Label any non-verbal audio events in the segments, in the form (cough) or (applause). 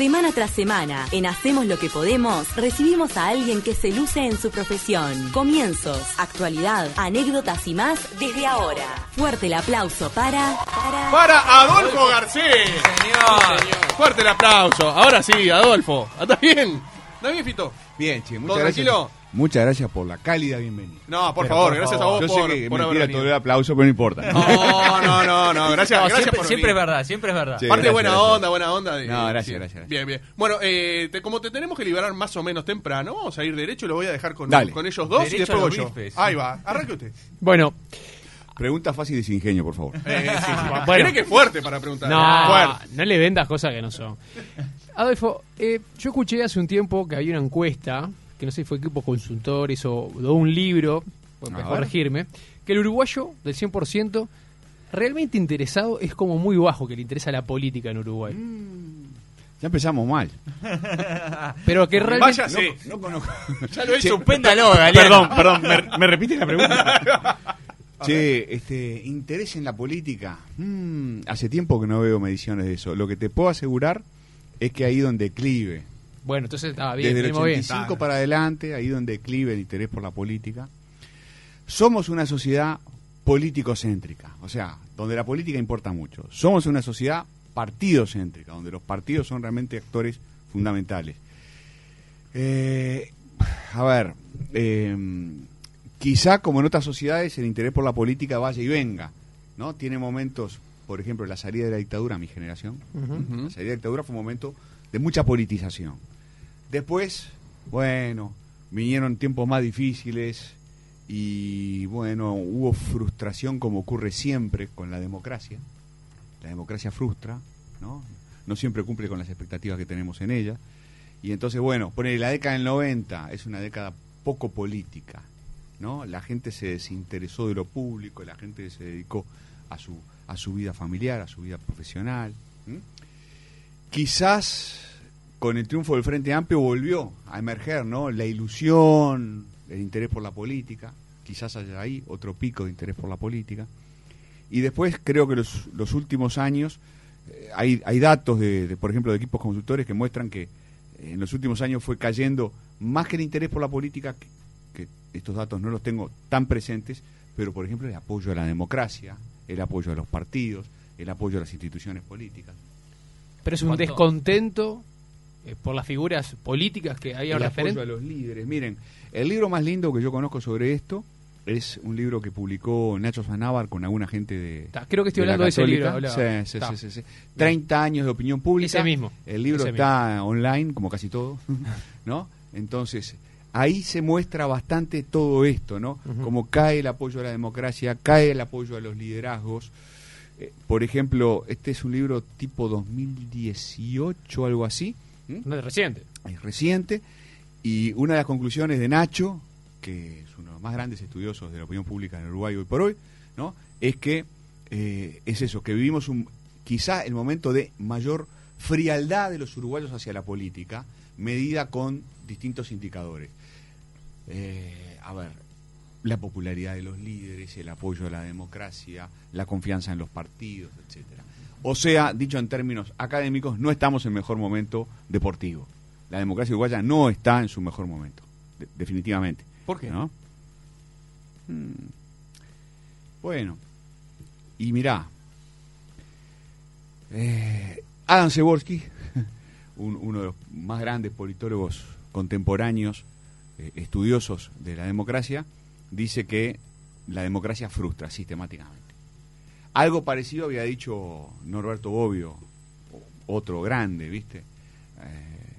Semana tras semana, en Hacemos lo que podemos, recibimos a alguien que se luce en su profesión. Comienzos, actualidad, anécdotas y más desde ahora. Fuerte el aplauso para... Para, Para Adolfo Garcés. Señor. Fuerte el aplauso. Ahora sí, Adolfo. ¿Está bien? ¿Está bien, Fito? Bien, che, ¿Todo gracias. tranquilo? Muchas gracias por la cálida bienvenida. No, por Pero, favor, gracias a vos Yo por, sé que por haber mentira venido. todo el aplauso, pero no importa. No, no, no, no, gracias, No, gracias siempre, por siempre es verdad, siempre es verdad. Sí. Aparte, gracias, buena gracias. onda, buena onda. de- No, gracias, sí. gracias, gracias. Bien, bien. Bueno, eh, te- como te tenemos que liberar más o menos temprano, vamos a ir derecho, lo voy a dejar con, Dale. con ellos dos y después voy yo. bifes. Ahí va, arranque usted. Bueno, Pregunta fácil y sin ingenio, por favor. Eh, sí, sí. Bueno. Tiene que es fuerte para preguntar. no, Fuerte. no le vendas cosas que no son. Adolfo, eh, yo escuché hace un tiempo que había una encuesta, que no sé si fue equipo consultores o, o un libro, puedes A ver. corregirme, que el uruguayo del 100% realmente interesado es como muy bajo que le interesa la política en Uruguay. Ya empezamos mal. (laughs) Pero que realmente... Vaya, sí. No conozco. (laughs) Ya lo hizo. Suspéndalo, (laughs) Galeano. Perdón, perdón, ¿me, me repite la pregunta? che, este, interés en la política. Mm, hace tiempo que no veo mediciones de eso. Lo que te puedo asegurar es que ha ido en declive. Bueno, entonces estaba bien, Desde el venimos bien. 85 para adelante ha ido en declive el interés por la política. Somos una sociedad político-céntrica, o sea, donde la política importa mucho. Somos una sociedad partidocéntrica, donde los partidos son realmente actores fundamentales. Eh, a ver, eh, quizá como en otras sociedades el interés por la política vaya y venga, ¿no? Tiene momentos, por ejemplo, la salida de la dictadura, mi generación, la salida de la dictadura fue un momento de mucha politización. Después, bueno, vinieron tiempos más difíciles y bueno, hubo frustración como ocurre siempre con la democracia. La democracia frustra, ¿no? No siempre cumple con las expectativas que tenemos en ella. Y entonces, bueno, ponele la década del 90 es una década poco política, ¿no? La gente se desinteresó de lo público, la gente se dedicó a su, a su vida familiar, a su vida profesional. Quizás con el triunfo del Frente Amplio volvió a emerger, ¿no? La ilusión, el interés por la política, quizás haya ahí otro pico de interés por la política. Y después creo que los, los últimos años, eh, hay, hay datos, de, de, por ejemplo, de equipos consultores que muestran que eh, en los últimos años fue cayendo más que el interés por la política, que, que estos datos no los tengo tan presentes, pero por ejemplo el apoyo a la democracia, el apoyo a los partidos, el apoyo a las instituciones políticas. Pero es un ¿Cuánto? descontento eh, por las figuras políticas que había el referente. apoyo a los líderes. Miren, el libro más lindo que yo conozco sobre esto es un libro que publicó Nacho Sanávar con alguna gente de. Ta, creo que estoy de hablando de ese libro. Sí, sí, Ta. sí, sí, sí. 30 años de opinión pública. Ese mismo, El libro ese está online, como casi todo, (laughs) ¿no? Entonces, ahí se muestra bastante todo esto, ¿no? Ujú. Como cae el apoyo a la democracia, cae el apoyo a los liderazgos. Eh, por ejemplo, este es un libro tipo 2018, algo así. Es reciente. es reciente y una de las conclusiones de Nacho, que es uno de los más grandes estudiosos de la opinión pública en Uruguay hoy por hoy, ¿no? es que eh, es eso, que vivimos un, quizá el momento de mayor frialdad de los uruguayos hacia la política, medida con distintos indicadores. Eh, a ver, la popularidad de los líderes, el apoyo a la democracia, la confianza en los partidos, etcétera. O sea, dicho en términos académicos, no estamos en mejor momento deportivo. La democracia uruguaya no está en su mejor momento, de- definitivamente. ¿Por qué? ¿no? Mm. Bueno, y mirá, eh, Adam Seborski, (laughs) un- uno de los más grandes politólogos contemporáneos, eh, estudiosos de la democracia, dice que la democracia frustra sistemáticamente. Algo parecido había dicho Norberto Bobbio, otro grande, ¿viste? Eh,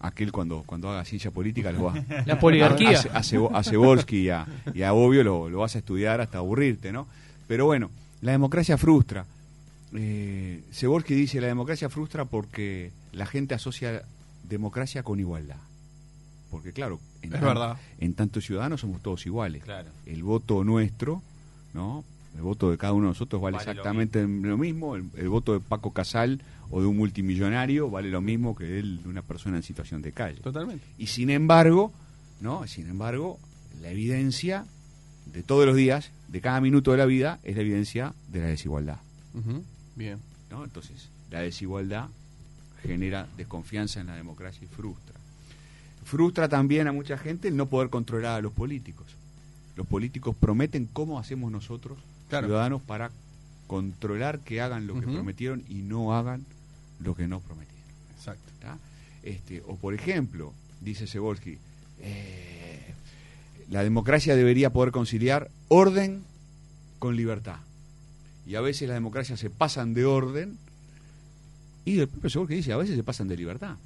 aquel cuando, cuando haga ciencia política lo va (laughs) La poligarquía. a, a, y a, y a Bobbio lo, lo vas a estudiar hasta aburrirte, ¿no? Pero bueno, la democracia frustra. Eh, dice, la democracia frustra porque la gente asocia democracia con igualdad. Porque claro, en, Es tan- verdad. en tantos ciudadanos somos todos iguales. Claro. El voto nuestro, ¿no? El voto de cada uno de nosotros vale, Vale lo exactamente lo mismo. El, el voto de Paco Casal o de un multimillonario vale lo mismo que el de una persona en situación de calle. Totalmente. Y sin embargo, ¿no? Sin embargo, la evidencia de todos los días, de cada minuto de la vida, es la evidencia de la desigualdad. Bien. ¿no? Entonces, la desigualdad genera desconfianza en la democracia y frustra. Frustra también a mucha gente el no poder controlar a los políticos. Los políticos prometen cómo hacemos nosotros, Claro. ciudadanos, para controlar que hagan lo que prometieron y no hagan lo que no prometieron. Exacto. ¿tá? Este, o por ejemplo, dice Sebolsky, eh, la democracia debería poder conciliar orden con libertad. Y a veces las democracias se pasan de orden y el propio Sebolsky dice, a veces se pasan de libertad.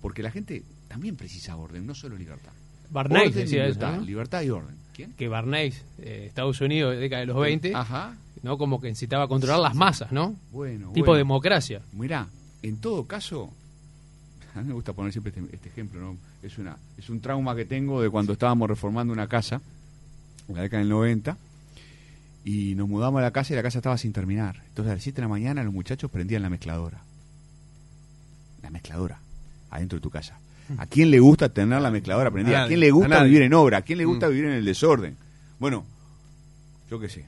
Porque la gente también precisa orden, no solo libertad. Barney decía eso, libertad, ¿no? libertad y orden. ¿Quién? Que Barney, eh, Estados Unidos, década de los 20, Ajá. ¿no? Como que necesitaba controlar las masas, ¿no? Bueno, Tipo bueno. democracia. Mirá, en todo caso, (laughs) a mí me gusta poner siempre este, este ejemplo, ¿no? Es, una, es un trauma que tengo de cuando estábamos reformando una casa, en la década del 90, y nos mudamos a la casa y la casa estaba sin terminar. Entonces a las 7 de la mañana los muchachos prendían la mezcladora. La mezcladora, adentro de tu casa. ¿A quién le gusta tener la mezcladora prendida? A ¿A nadie, quién le gusta vivir en obra? ¿A quién le gusta Mm. vivir en el desorden? Bueno, yo qué sé,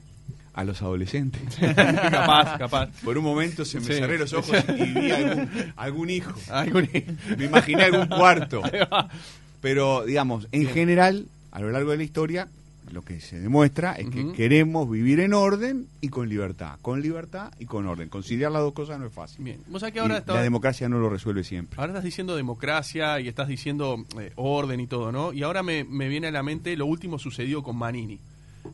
a los adolescentes. (laughs) capaz, capaz. Por un momento se me Sí. cerré los ojos y vi (laughs) algún, algún hijo. Algún- Me imaginé algún cuarto. (laughs) Pero, digamos, en general, a lo largo de la historia, lo que se demuestra es que queremos vivir en orden y con libertad. Con libertad y con orden. Conciliar las dos cosas no es fácil. Bien. Vos sabés que Y ahora estaba- La democracia no lo resuelve siempre. Ahora estás diciendo democracia y estás diciendo eh, orden y todo, ¿no? Y ahora me, me viene a la mente lo último sucedido con Manini,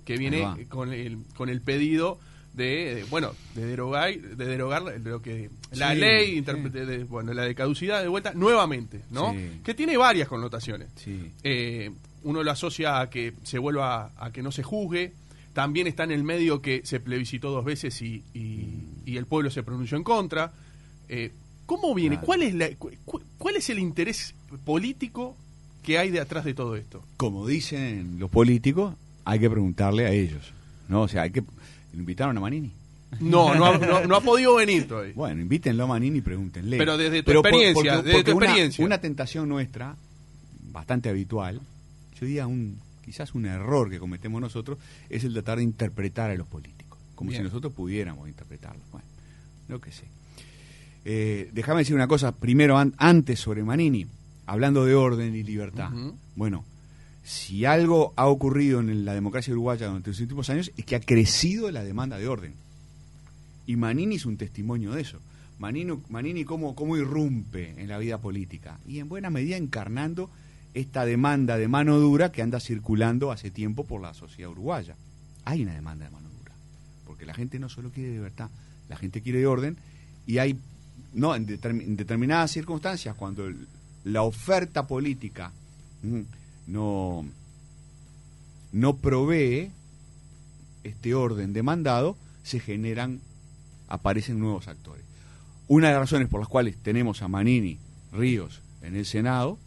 que viene con el, con el pedido de, de, bueno, de derogar, de derogar lo que la Sí, ley, sí. de, bueno, la de caducidad de vuelta nuevamente, ¿no? Sí. Que tiene varias connotaciones. Sí. Eh, uno lo asocia a que se vuelva a que no se juzgue. También está en el medio que se plebiscitó dos veces y, y- y el pueblo se pronunció en contra. Eh, ¿Cómo viene? Claro. ¿Cuál es, la, cu- cu- ¿Cuál es el interés político que hay de atrás de todo esto? Como dicen los políticos, hay que preguntarle a ellos. ¿no? O sea, hay que. ¿Lo invitaron a Manini? No, no ha, no- no ha (laughs) podido venir todavía. Bueno, invítenlo a Manini y pregúntenle. Pero desde tu por- experiencia, desde tu una- experiencia. Una, tentación nuestra, bastante habitual, yo diría un, quizás un error que cometemos nosotros, es el tratar de interpretar a los políticos, como Bien. si nosotros pudiéramos interpretarlos. Bueno, lo que sé. Eh, déjame decir una cosa primero, an- antes sobre Manini, hablando de orden y libertad. Bueno, si algo ha ocurrido en la democracia uruguaya durante los últimos años es que ha crecido la demanda de orden. Y Manini es un testimonio de eso. Manini, Manini cómo, cómo irrumpe en la vida política y en buena medida encarnando esta demanda de mano dura que anda circulando hace tiempo por la sociedad uruguaya. Hay una demanda de mano dura, porque la gente no solo quiere libertad, la gente quiere orden y hay, no, en, determin- en determinadas circunstancias, cuando la oferta política mm, no, no provee este orden demandado, se generan, aparecen nuevos actores. Una de las razones por las cuales tenemos a Manini Ríos en el Senado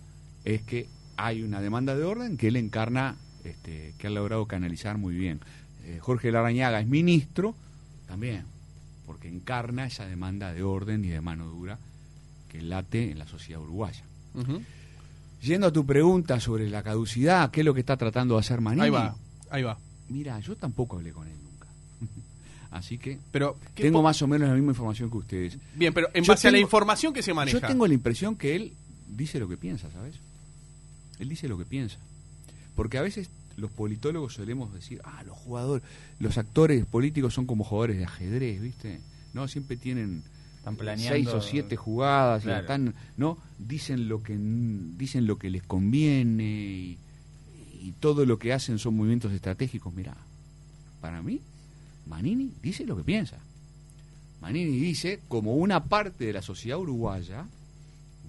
es que hay una demanda de orden que él encarna, este, que ha logrado canalizar muy bien. Eh, Jorge Larañaga es ministro también, porque encarna esa demanda de orden y de mano dura que late en la sociedad uruguaya. Yendo a tu pregunta sobre la caducidad, ¿qué es lo que está tratando de hacer Manini? Ahí va, ahí va. Mira, yo tampoco hablé con él nunca. (laughs) Así que Pero, ¿qué tengo más o menos la misma información que ustedes. Bien, pero en Yo base a la información que se maneja. Yo tengo la impresión que él dice lo que piensa, ¿sabes? Él dice lo que piensa. Porque a veces los politólogos solemos decir, ah, los jugadores, los actores políticos son como jugadores de ajedrez, ¿viste? No, siempre tienen Están seis planeando. o siete jugadas y están, ¿no? Dicen lo que dicen lo que les conviene y, y todo lo que hacen son movimientos estratégicos. Mira, para mí, Manini dice lo que piensa. Manini dice, como una parte de la sociedad uruguaya,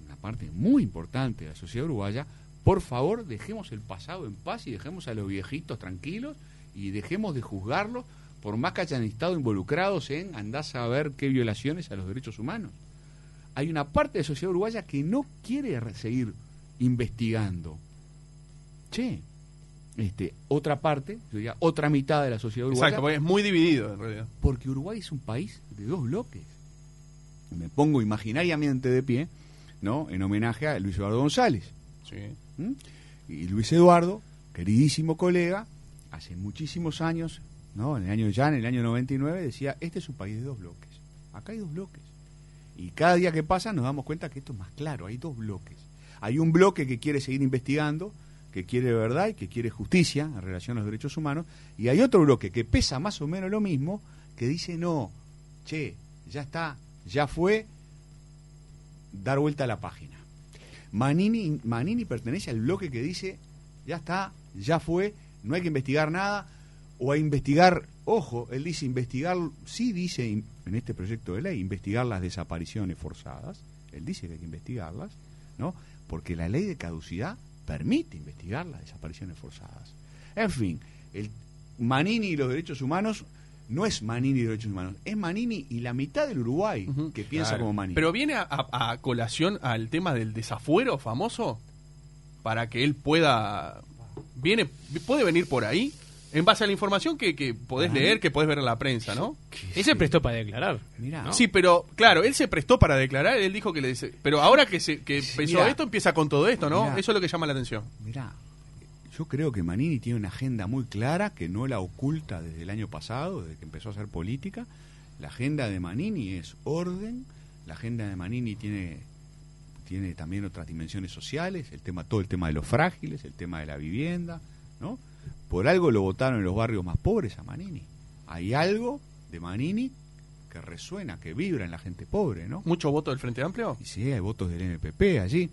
una parte muy importante de la sociedad uruguaya, por favor dejemos el pasado en paz y dejemos a los viejitos tranquilos y dejemos de juzgarlos por más que hayan estado involucrados en andás a ver qué violaciones a los derechos humanos. Hay una parte de la sociedad uruguaya que no quiere re- seguir investigando. Che, este, otra parte, yo diría, otra mitad de la sociedad uruguaya, Exacto, porque es muy dividido en realidad. porque Uruguay es un país de dos bloques. Me pongo imaginariamente de pie, ¿no? En homenaje a Luis Eduardo González. Sí. ¿m? Y Luis Eduardo, queridísimo colega, hace muchísimos años, ¿no? En el año ya, en el año 99, decía, este es un país de dos bloques. Acá hay dos bloques. Y cada día que pasa nos damos cuenta que esto es más claro, hay dos bloques. Hay un bloque que quiere seguir investigando, que quiere verdad y que quiere justicia en relación a los derechos humanos, y hay otro bloque que pesa más o menos lo mismo, que dice no, che, ya está, ya fue, dar vuelta a la página. Manini, Manini pertenece al bloque que dice, ya está, ya fue, no hay que investigar nada, o a investigar, ojo, él dice investigar, sí dice en este proyecto de ley, investigar las desapariciones forzadas, él dice que hay que investigarlas, ¿no? Porque la ley de caducidad permite investigar las desapariciones forzadas. En fin, el Manini y los derechos humanos no es Manini y derechos humanos, es Manini y la mitad del Uruguay que piensa Claro. como Manini. Pero viene a, a- a colación al tema del desafuero famoso para que él pueda. viene ¿Puede venir por ahí? En base a la información que, que podés leer, que podés ver en la prensa, ¿no? Él se prestó para declarar. Mirá. ¿no? Sí, pero claro, él se prestó para declarar, él dijo que le dice, pero ahora que se que Sí, empezó mirá. esto empieza con todo esto, ¿no? Mirá. Eso es lo que llama la atención. Mirá, yo creo que Manini tiene una agenda muy clara que no la oculta desde el año pasado, desde que empezó a hacer política. La agenda de Manini es orden, la agenda de Manini tiene tiene también otras dimensiones sociales, el tema todo el tema de los frágiles, el tema de la vivienda, ¿no? Por algo lo votaron en los barrios más pobres a Manini. Hay algo de Manini que resuena, que vibra en la gente pobre, ¿no? Mucho voto del Frente Amplio. Y sí, hay votos del MPP allí.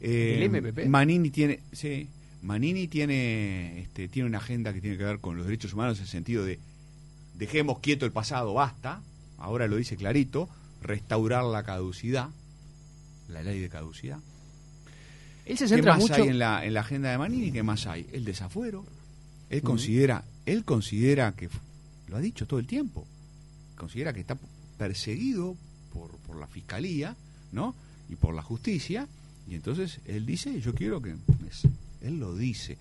Eh, ¿Del MPP? Manini tiene, sí, Manini tiene, este, tiene una agenda que tiene que ver con los derechos humanos en el sentido de dejemos quieto el pasado, basta. Ahora lo dice clarito, restaurar la caducidad, la ley de caducidad. Él se ¿Qué más mucho. hay en la, en la agenda de Manini? ¿Qué más hay? El desafuero. Él considera, él considera que, lo ha dicho todo el tiempo, considera que está perseguido por, por la fiscalía, ¿no? Y por la justicia, y entonces él dice, yo quiero que, él lo dice.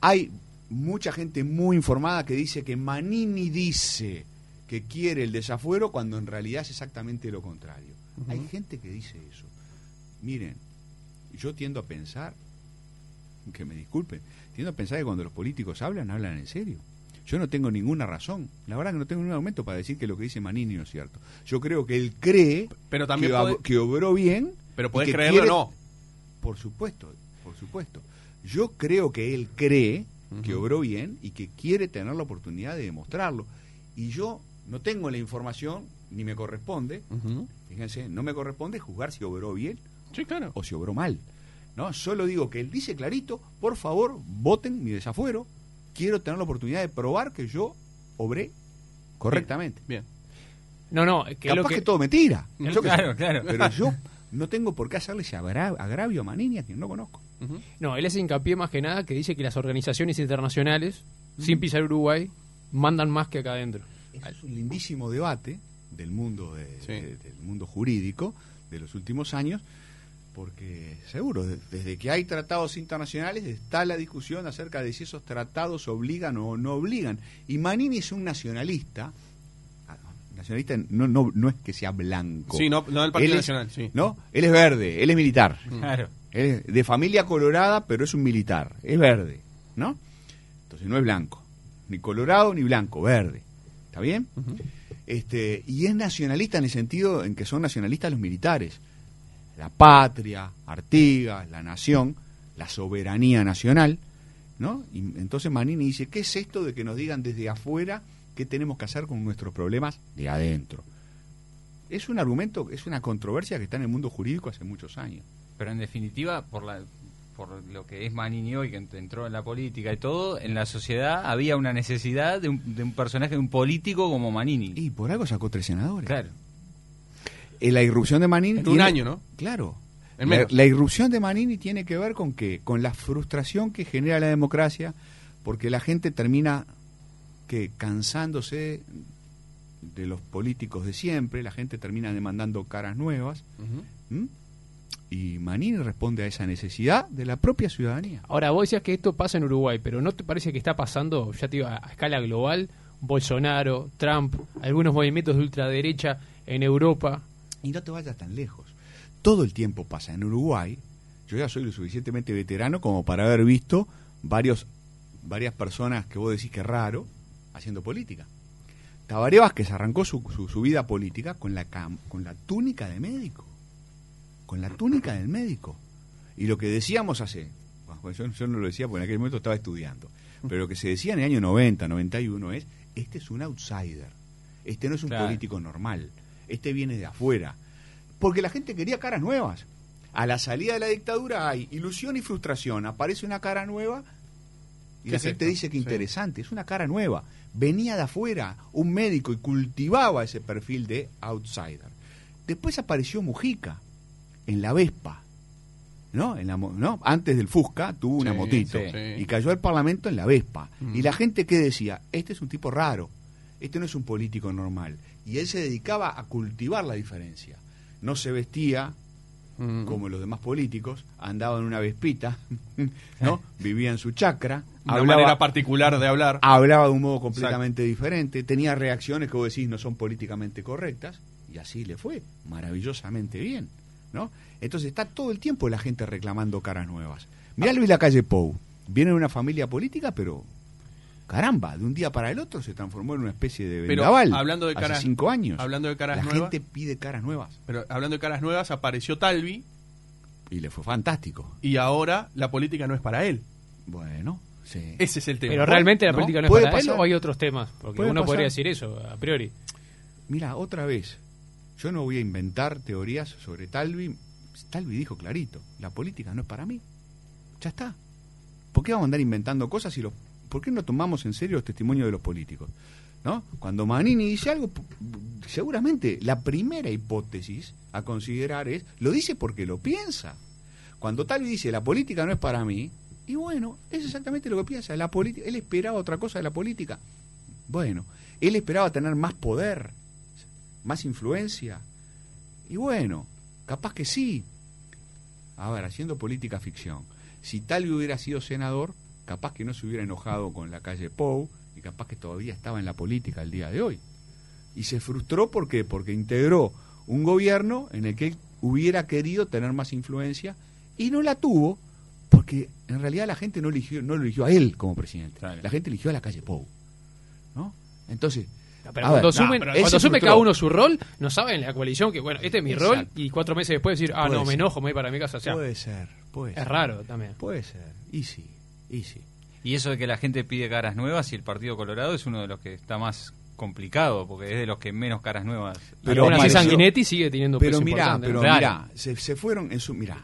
Hay mucha gente muy informada que dice que Manini dice que quiere el desafuero cuando en realidad es exactamente lo contrario. Hay gente que dice eso. Miren, yo tiendo a pensar, que me disculpen, tiendo a pensar que cuando los políticos hablan, hablan en serio. Yo no tengo ninguna razón, la verdad que no tengo ningún argumento para decir que lo que dice Manini no es cierto. Yo creo que él cree Pero también que, puede- ob- que obró bien. Pero que creerlo o no. Por supuesto, por supuesto. Yo creo que él cree que obró bien y que quiere tener la oportunidad de demostrarlo. Y yo no tengo la información, ni me corresponde, fíjense, no me corresponde juzgar si obró bien Sí, claro. o si obró mal. ¿no? Solo digo que él dice clarito, por favor, voten mi desafuero. Quiero tener la oportunidad de probar que yo obré correctamente. Bien. No, no, que Capaz lo que... que. todo mentira. yo Claro, sé. claro. Pero yo no tengo por qué hacerle ese agra- agravio a Manini a quien no conozco. No, él hace hincapié más que nada que dice que las organizaciones internacionales, sin pisar Uruguay, mandan más que acá adentro. Es un lindísimo debate del mundo de- Sí. de- del mundo jurídico de los últimos años, porque seguro, de- desde que hay tratados internacionales está la discusión acerca de si esos tratados obligan o no obligan. Y Manini es un nacionalista, ah, nacionalista no, no, no es que sea blanco. Sí, no, no del Partido Él es- Nacional, sí. ¿no? Él es verde, él es militar. Claro. Es de familia colorada, pero es un militar. Es verde, ¿no? Entonces no es blanco. Ni colorado ni blanco, verde. ¿Está bien? Este, y es nacionalista en el sentido en que son nacionalistas los militares. La patria, Artigas, la nación, la soberanía nacional, ¿no? Y entonces Manini dice, ¿qué es esto de que nos digan desde afuera qué tenemos que hacer con nuestros problemas de adentro? Es un argumento, es una controversia que está en el mundo jurídico hace muchos años. Pero en definitiva, por la por lo que es Manini hoy, que ent- entró en la política y todo, en la sociedad había una necesidad de un, de un personaje, de un político como Manini. Y por algo sacó tres senadores. Claro. Eh, la irrupción de Manini. En un año, ¿no? Claro. En La, menos. la irrupción de Manini tiene que ver con qué? Con la frustración que genera la democracia, porque la gente termina que cansándose de los políticos de siempre, la gente termina demandando caras nuevas. Ujú. ¿m? Y Manini responde a esa necesidad de la propia ciudadanía. Ahora, vos decías que esto pasa en Uruguay, pero ¿no te parece que está pasando, ya te digo, a, a escala global? Bolsonaro, Trump, algunos movimientos de ultraderecha en Europa. Y no te vayas tan lejos. Todo el tiempo pasa en Uruguay. Yo ya soy lo suficientemente veterano como para haber visto varios, varias personas que vos decís que es raro haciendo política. Tabaré Vázquez arrancó su, su, su vida política con la, cam- con la túnica de médico. Con la túnica del médico. Y lo que decíamos hace. bueno, yo, yo no lo decía porque en aquel momento estaba estudiando. Pero lo que se decía en el año 90, 91 es: este es un outsider. Este no es un Claro. político normal. Este viene de afuera. Porque la gente quería caras nuevas. A la salida de la dictadura hay ilusión y frustración. Aparece una cara nueva y ¿Qué la gente dice que Sí. interesante, es una cara nueva. Venía de afuera un médico y cultivaba ese perfil de outsider. Después apareció Mujica en la Vespa, ¿no? En la, ¿no? Antes del Fusca tuvo una Sí, motito sí. y cayó al Parlamento en la Vespa. Mm. Y la gente que decía, este es un tipo raro, este no es un político normal. Y él se dedicaba a cultivar la diferencia. No se vestía Mm. como los demás políticos, andaba en una vespita, (laughs) ¿no? (laughs) Vivía en su chacra, Una hablaba, manera particular de hablar. hablaba de un modo completamente diferente, tenía reacciones que vos decís no son políticamente correctas, y así le fue, maravillosamente bien, ¿no? Entonces está todo el tiempo la gente reclamando caras nuevas. Mirá Luis Lacalle Pou, viene de una familia política, pero caramba, de un día para el otro se transformó en una especie de Pero vendaval. hablando de hace caras- cinco años. hablando de caras la nuevas- gente pide caras nuevas Pero hablando de caras nuevas, apareció Talvi y le fue fantástico. y ahora la política no es para él. Bueno, sí. Ese es el tema. Pero realmente la ¿no? política no es para pasar. o hay otros temas. Porque Puede uno pasar. podría decir eso a priori. Mira, otra vez, yo no voy a inventar teorías sobre Talvi. Talvi dijo clarito, la política no es para mí. Ya está. ¿Por qué vamos a andar inventando cosas y los, por qué no tomamos en serio los testimonios de los políticos? ¿No? Cuando Manini dice algo, seguramente la primera hipótesis a considerar es, lo dice porque lo piensa. Cuando Talvi dice, la política no es para mí, y bueno, es exactamente lo que piensa. La él esperaba otra cosa de la política. Bueno, él esperaba tener más poder, más influencia. Y bueno, capaz que sí. A ver, haciendo política ficción. Si Talvi hubiera sido senador, capaz que no se hubiera enojado con la calle Pou y capaz que todavía estaba en la política el día de hoy. Y se frustró ¿por qué? porque integró un gobierno en el que él hubiera querido tener más influencia y no la tuvo porque en realidad la gente no eligió no lo eligió a él como presidente. Claro. La gente eligió a la calle Pou. ¿No? Entonces, Pero a cuando ver, asumen, no, pero cuando él se asume cada uno su rol, no saben en la coalición que, bueno, este es mi rol, y cuatro meses después decir, ah, Puede no, me enojo, me voy para mi casa. O sea, puede ser, puede es ser. raro también. Puede ser, y sí, y sí. Y eso de que la gente pide caras nuevas y el Partido Colorado es uno de los que está más complicado, porque es de los que menos caras nuevas. Pero Aún así Sanguinetti sigue teniendo Pero peso mirá, pero mirá, se, se fueron en su. Mirá,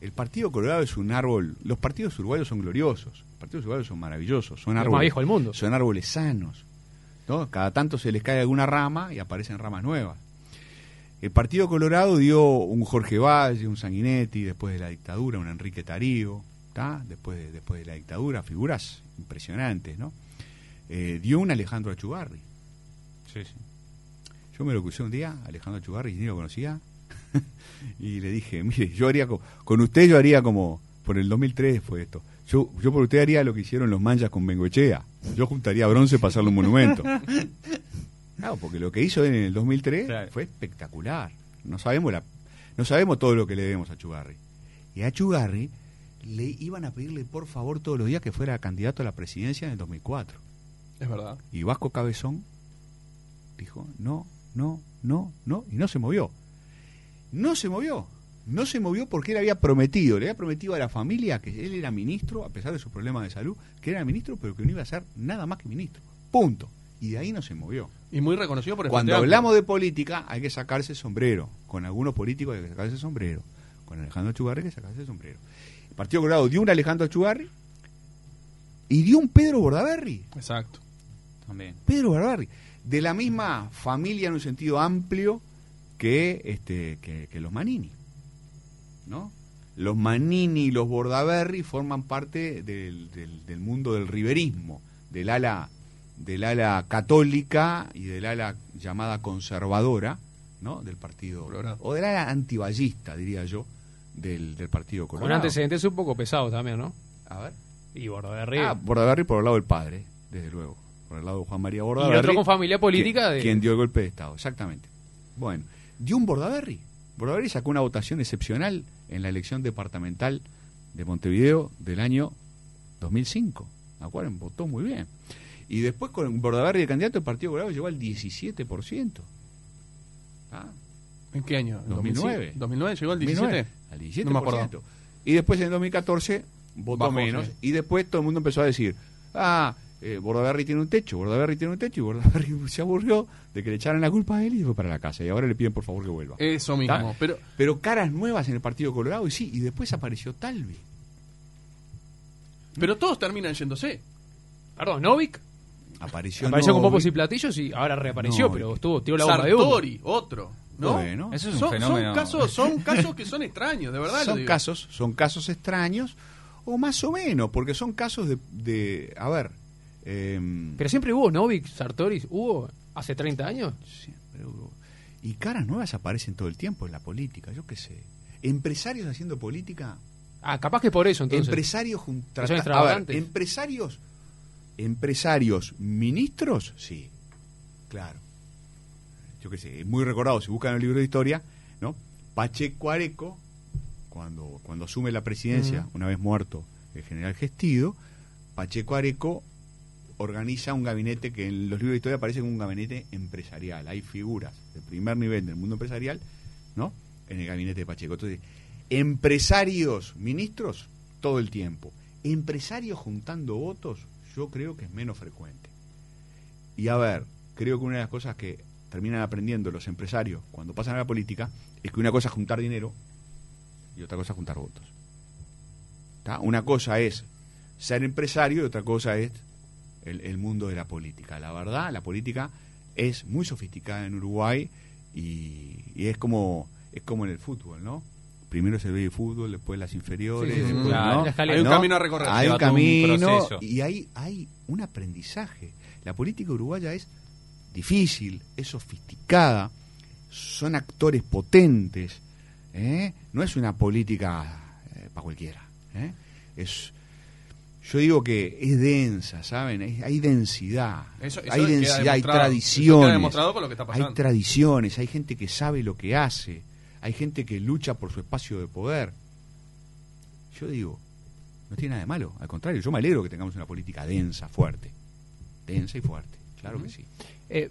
el Partido Colorado es un árbol. Los partidos uruguayos son gloriosos. Los partidos uruguayos son maravillosos. Son El árboles. más viejo del mundo. Son árboles sanos. ¿No? Cada tanto se les cae alguna rama y aparecen ramas nuevas. El Partido Colorado dio un Jorge Valle, un Sanguinetti, después de la dictadura, un Enrique Tarío, ¿tá? después, de, después de la dictadura, figuras impresionantes, ¿no? Eh, dio un Alejandro Achugarri. Sí, sí. Yo me lo crucé un día, Alejandro Chugarri, ni lo conocía, (laughs) y le dije, mire, yo haría co- con usted yo haría como, por el 2003 fue esto, yo, yo por usted haría lo que hicieron los manchas con Bengoechea, yo juntaría bronce para hacerle un monumento. (laughs) Claro, porque lo que hizo él en el 2003 Claro. fue espectacular. No sabemos la, no sabemos todo lo que le debemos a Chugarri. Y a Chugarri le iban a pedirle por favor todos los días que fuera candidato a la presidencia en el 2004. Es verdad. Y Vasco Cabezón dijo, no, no, no, no, y no se movió. No se movió. No se movió porque él había prometido, le había prometido a la familia que él era ministro, a pesar de sus problemas de salud, que era ministro, pero que no iba a ser nada más que ministro. Punto. Y de ahí no se movió. Y muy reconocido por el Cuando Frente hablamos de política hay que sacarse el sombrero. Con algunos políticos hay que sacarse el sombrero. Con Alejandro Chugarri hay que sacarse el sombrero. El Partido Colorado dio un Alejandro Chugarri y dio un Pedro Bordaberry. Exacto. También. Pedro Barbarri, de la misma familia en un sentido amplio que, este, que, que los Manini. ¿No? Los Manini y los Bordaberry forman parte del, del- del mundo del riverismo, del ala, del ala católica y del ala llamada conservadora ¿no? del partido, Colorado. o del ala antiballista, diría yo, del, del partido Con colorado. antecedentes un poco pesados también, ¿no? A ver. Y Bordaberry. Ah, Bordaberry por el lado del padre, desde luego. Por el lado de Juan María y Bordaberry. otro con familia política de... quien dio el golpe de Estado, exactamente. Bueno, dio un Bordaberry. Bordaberry sacó una votación excepcional en la elección departamental de Montevideo del año 2005. ¿Me acuerdan? Votó muy bien. Y después con Bordaberry de candidato, el Partido Colorado llegó al 17%. ¿Ah? ¿En qué año? 2009. ¿2009 llegó al 17? 2009, al 17%. No me acuerdo. Y después en 2014 votó menos. sí. Y después todo el mundo empezó a decir, ah, eh, Bordaberry tiene un techo, Bordaberry tiene un techo. Y Bordaberry (laughs) se aburrió de que le echaran la culpa a él y fue para la casa. Y ahora le piden por favor que vuelva. Eso mismo. ¿Está? Pero Pero caras nuevas en el Partido Colorado, y sí, y después apareció Talvi. Pero todos terminan yéndose. Perdón, Novik Apareció, apareció con Novi. popos y platillos y ahora reapareció, pero estuvo, tiró la bomba de humo. Sartori, otro. ¿no? Bueno, Eso es un son, fenómeno. son casos, son (laughs) casos que son extraños, de verdad. lo son digo. casos, son casos extraños, o más o menos, porque son casos de, de a ver, em, Pero siempre hubo Novik, Sartori, hubo hace 30 años. siempre hubo- y caras nuevas aparecen todo el tiempo en la política, yo qué sé. Empresarios haciendo política, Ah, capaz que por eso entonces. empresarios a ver, empresarios, empresarios, ministros, sí, claro. Yo qué sé, es muy recordado, si buscan el libro de historia, ¿no? Pacheco Areco, cuando, cuando asume la presidencia, una vez muerto el general Gestido, Pacheco Areco organiza un gabinete que en los libros de historia aparece como un gabinete empresarial. Hay figuras de primer nivel del mundo empresarial, ¿no? En el gabinete de Pacheco. Entonces, empresarios, ministros, todo el tiempo. Empresarios juntando votos, yo creo que es menos frecuente. Y a ver, creo que una de las cosas que terminan aprendiendo los empresarios cuando pasan a la política es que una cosa es juntar dinero y otra cosa es juntar votos. Una cosa es ser empresario y otra cosa es el, el mundo de la política. La verdad, la política es muy sofisticada en Uruguay y, y es como es como en el fútbol, ¿no? Primero se ve el fútbol, después las inferiores, Sí, sí, sí. después. ¿no? La escalera. Hay un ¿no? camino a recorrer. Hay un camino y hay, hay un aprendizaje. La política uruguaya es difícil, es sofisticada, son actores potentes, ¿eh? no es una política para cualquiera. ¿eh? Es, yo digo que es densa, ¿saben? Hay densidad, Eso- eso hay densidad, hay tradiciones, demostrado con lo que está hay tradiciones, hay gente que sabe lo que hace, hay gente que lucha por su espacio de poder. Yo digo, no tiene nada de malo, al contrario, yo me alegro que tengamos una política densa, fuerte, densa y fuerte, claro que sí. Eh,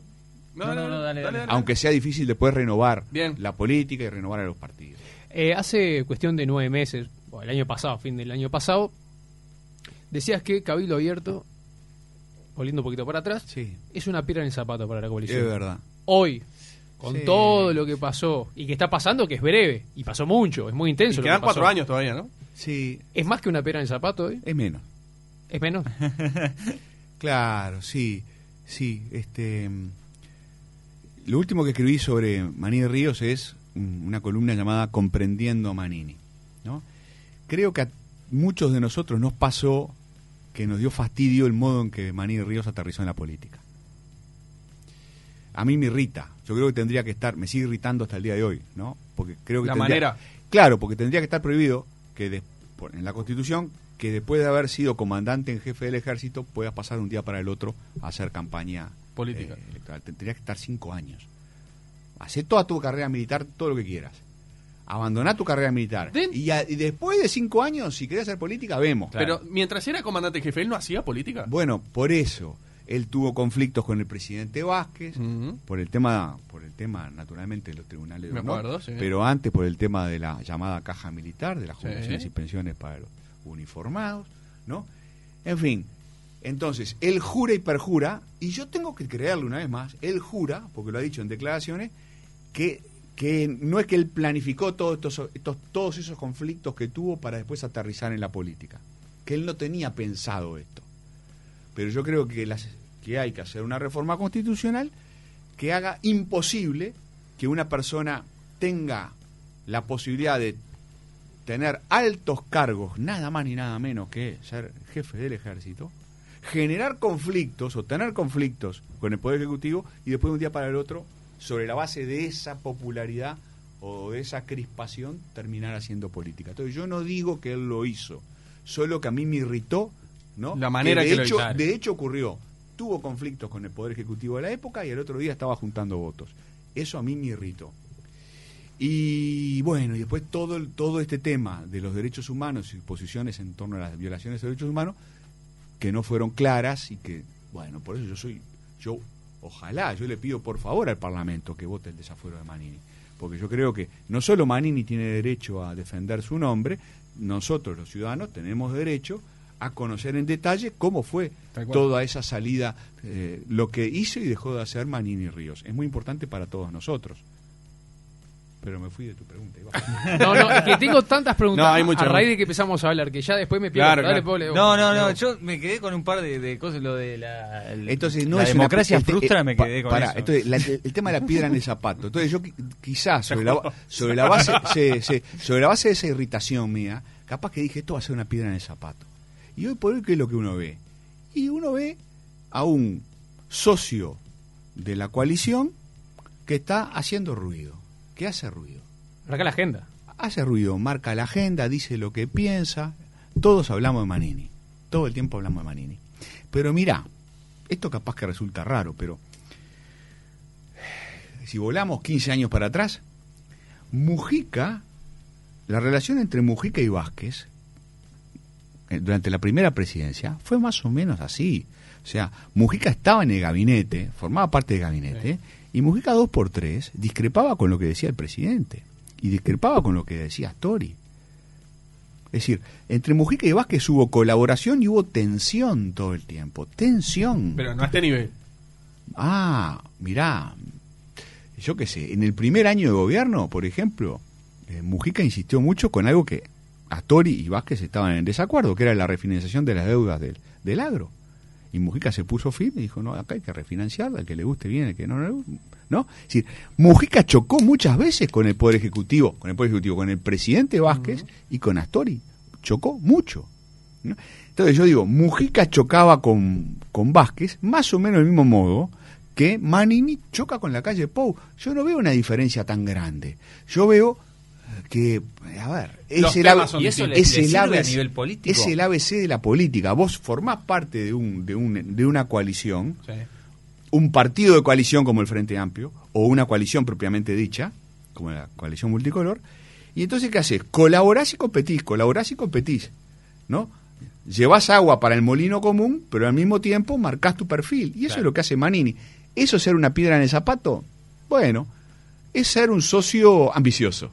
No, no, no, dale, dale. Aunque sea difícil después renovar Bien. la política y renovar a los partidos. eh, hace cuestión de nueve meses, o el año pasado, fin del año pasado, decías que Cabildo Abierto, volviendo un poquito para atrás, Sí, es una piedra en el zapato para la es coalición. verdad. Hoy, con Sí. todo lo que pasó y que está pasando, que es breve, y pasó mucho, es muy Y intenso. lo quedan que pasó. cuatro años todavía, ¿no? Sí, ¿Es más que una piedra en el zapato hoy? es menos. ¿Es menos? (laughs) Claro, sí, sí. Este, mm, lo último que escribí sobre Manini Ríos es una columna llamada Comprendiendo a Manini. ¿no? Creo que a muchos de nosotros nos pasó que nos dio fastidio el modo en que Manini Ríos aterrizó en la política. A mí me irrita. Yo creo que tendría que estar, me sigue irritando hasta el día de hoy, ¿no? Porque creo que La tendría- manera. Claro, porque tendría que estar prohibido que de- en la Constitución que después de haber sido comandante en jefe del ejército puedas pasar de un día para el otro a hacer campaña Política. eh, electoral. Tendría que estar cinco años. Hacé toda tu carrera militar, todo lo que quieras. Abandoná tu carrera militar. Den- Y, a- y después de cinco años, si querés hacer política, vemos. Pero mientras era comandante jefe, él no hacía política. Bueno, por eso él tuvo conflictos con el presidente Vázquez, por el tema, por el tema naturalmente de los tribunales de Me honor, acuerdo, sí. pero antes por el tema de la llamada caja militar, de las Sí. jubilaciones y pensiones para los uniformados, ¿no? En fin, entonces él jura y perjura, y yo tengo que creerle una vez más, él jura, porque lo ha dicho en declaraciones, que, que no es que él planificó todos estos, estos, todos esos conflictos que tuvo para después aterrizar en la política, que él no tenía pensado esto. Pero yo creo que, las, que hay que hacer una reforma constitucional que haga imposible que una persona tenga la posibilidad de tener altos cargos, nada más ni nada menos que ser jefe del ejército, generar conflictos o tener conflictos con el Poder Ejecutivo y después de un día para el otro, sobre la base de esa popularidad o de esa crispación, terminar haciendo política. Entonces yo no digo que él lo hizo, solo que a mí me irritó, ¿no? La manera de que hecho, de hecho ocurrió. Tuvo conflictos con el Poder Ejecutivo de la época y el otro día estaba juntando votos. Eso a mí me irritó. Y bueno, y después todo, el- todo este tema de los derechos humanos y posiciones en torno a las violaciones de derechos humanos que no fueron claras y que, Bueno, por eso yo soy, yo, ojalá, yo le pido por favor al Parlamento que vote el desafuero de Manini. Porque yo creo que no solo Manini tiene derecho a defender su nombre, nosotros los ciudadanos tenemos derecho a conocer en detalle cómo fue toda esa salida, eh, lo que hizo y dejó de hacer Manini Ríos. Es muy importante para todos nosotros. Pero me fui de tu pregunta. (laughs) No, no, es que tengo tantas preguntas No, hay muchas. a raíz de que empezamos a hablar, que ya después me pierdo. Claro, Dale, claro. No, no, no, yo me quedé con un par de, de cosas, lo de la, el- Entonces, no la es una- democracia este, frustra, eh, me quedé con pará, eso. entonces, la- el tema de la piedra en el zapato. Entonces, yo qui- quizás sobre la, ba- (laughs) sobre la base sobre la base de esa irritación mía, capaz que dije esto va a ser una piedra en el zapato. Y hoy por hoy qué es lo que uno ve? Y uno ve a un socio de la coalición que está haciendo ruido, que hace ruido. Arranca la agenda. Hace ruido, marca la agenda, dice lo que piensa. Todos hablamos de Manini. Todo el tiempo hablamos de Manini. Pero mira, esto capaz que resulta raro, pero (sighs) si volamos 15 años para atrás, Mujica, la relación entre Mujica y Vázquez durante la primera presidencia fue más o menos así. O sea, Mujica estaba en el gabinete, formaba parte del gabinete, y Mujica dos por tres discrepaba con lo que decía el presidente y discrepaba con lo que decía Astori. Es decir, entre Mujica y Vázquez hubo colaboración y hubo tensión todo el tiempo. Tensión. Pero no a este nivel. Ah, mirá, yo qué sé, en el primer año de gobierno, por ejemplo, eh, Mujica insistió mucho con algo que Astori y Vázquez estaban en desacuerdo, que era la refinanciación de las deudas del, del agro. Y Mujica se puso firme y dijo, no, acá hay que refinanciar, al que le guste bien, al que no le guste. ¿No? Es decir, Mujica chocó muchas veces con el Poder Ejecutivo, con el Poder Ejecutivo, con el presidente Vázquez y con Astori. Chocó mucho. ¿no? Entonces yo digo, Mujica chocaba con, con Vázquez más o menos del mismo modo que Manini choca con la calle Pou. Yo no veo una diferencia tan grande. Yo veo que, a ver, es el, temas AB son ¿Y eso le- es el ABC nivel político? es el ABC de la política. Vos formás parte de, un, de, un, de una coalición, Sí. un partido de coalición como el Frente Amplio, o una coalición propiamente dicha, como la coalición multicolor, y entonces ¿qué haces? Colaborás y competís, colaborás y competís, ¿no? Llevas agua para el molino común, pero al mismo tiempo marcás tu perfil, y eso Claro. es lo que hace Manini. ¿Eso es ser una piedra en el zapato? Bueno, es ser un socio ambicioso.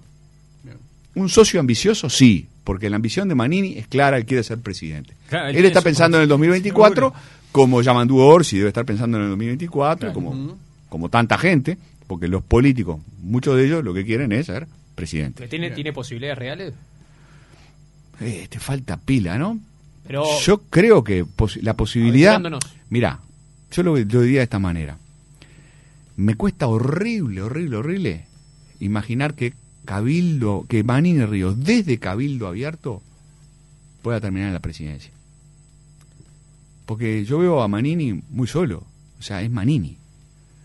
Un socio ambicioso, sí, porque la ambición de Manini es clara, él quiere ser presidente. Claro, él está pensando en el 2024, como Yamandu Orsi debe estar pensando en el 2024, Claro. como, como tanta gente, porque los políticos, muchos de ellos lo que quieren es ser presidente. ¿Tiene, ¿Tiene posibilidades reales? Eh, te falta pila, ¿no? Pero Yo creo que pos- la posibilidad... Mira, yo lo, lo diría de esta manera. Me cuesta horrible, horrible, horrible imaginar que Cabildo, que Manini Ríos, desde Cabildo Abierto, pueda terminar en la presidencia. Porque yo veo a Manini muy solo. O sea, es Manini.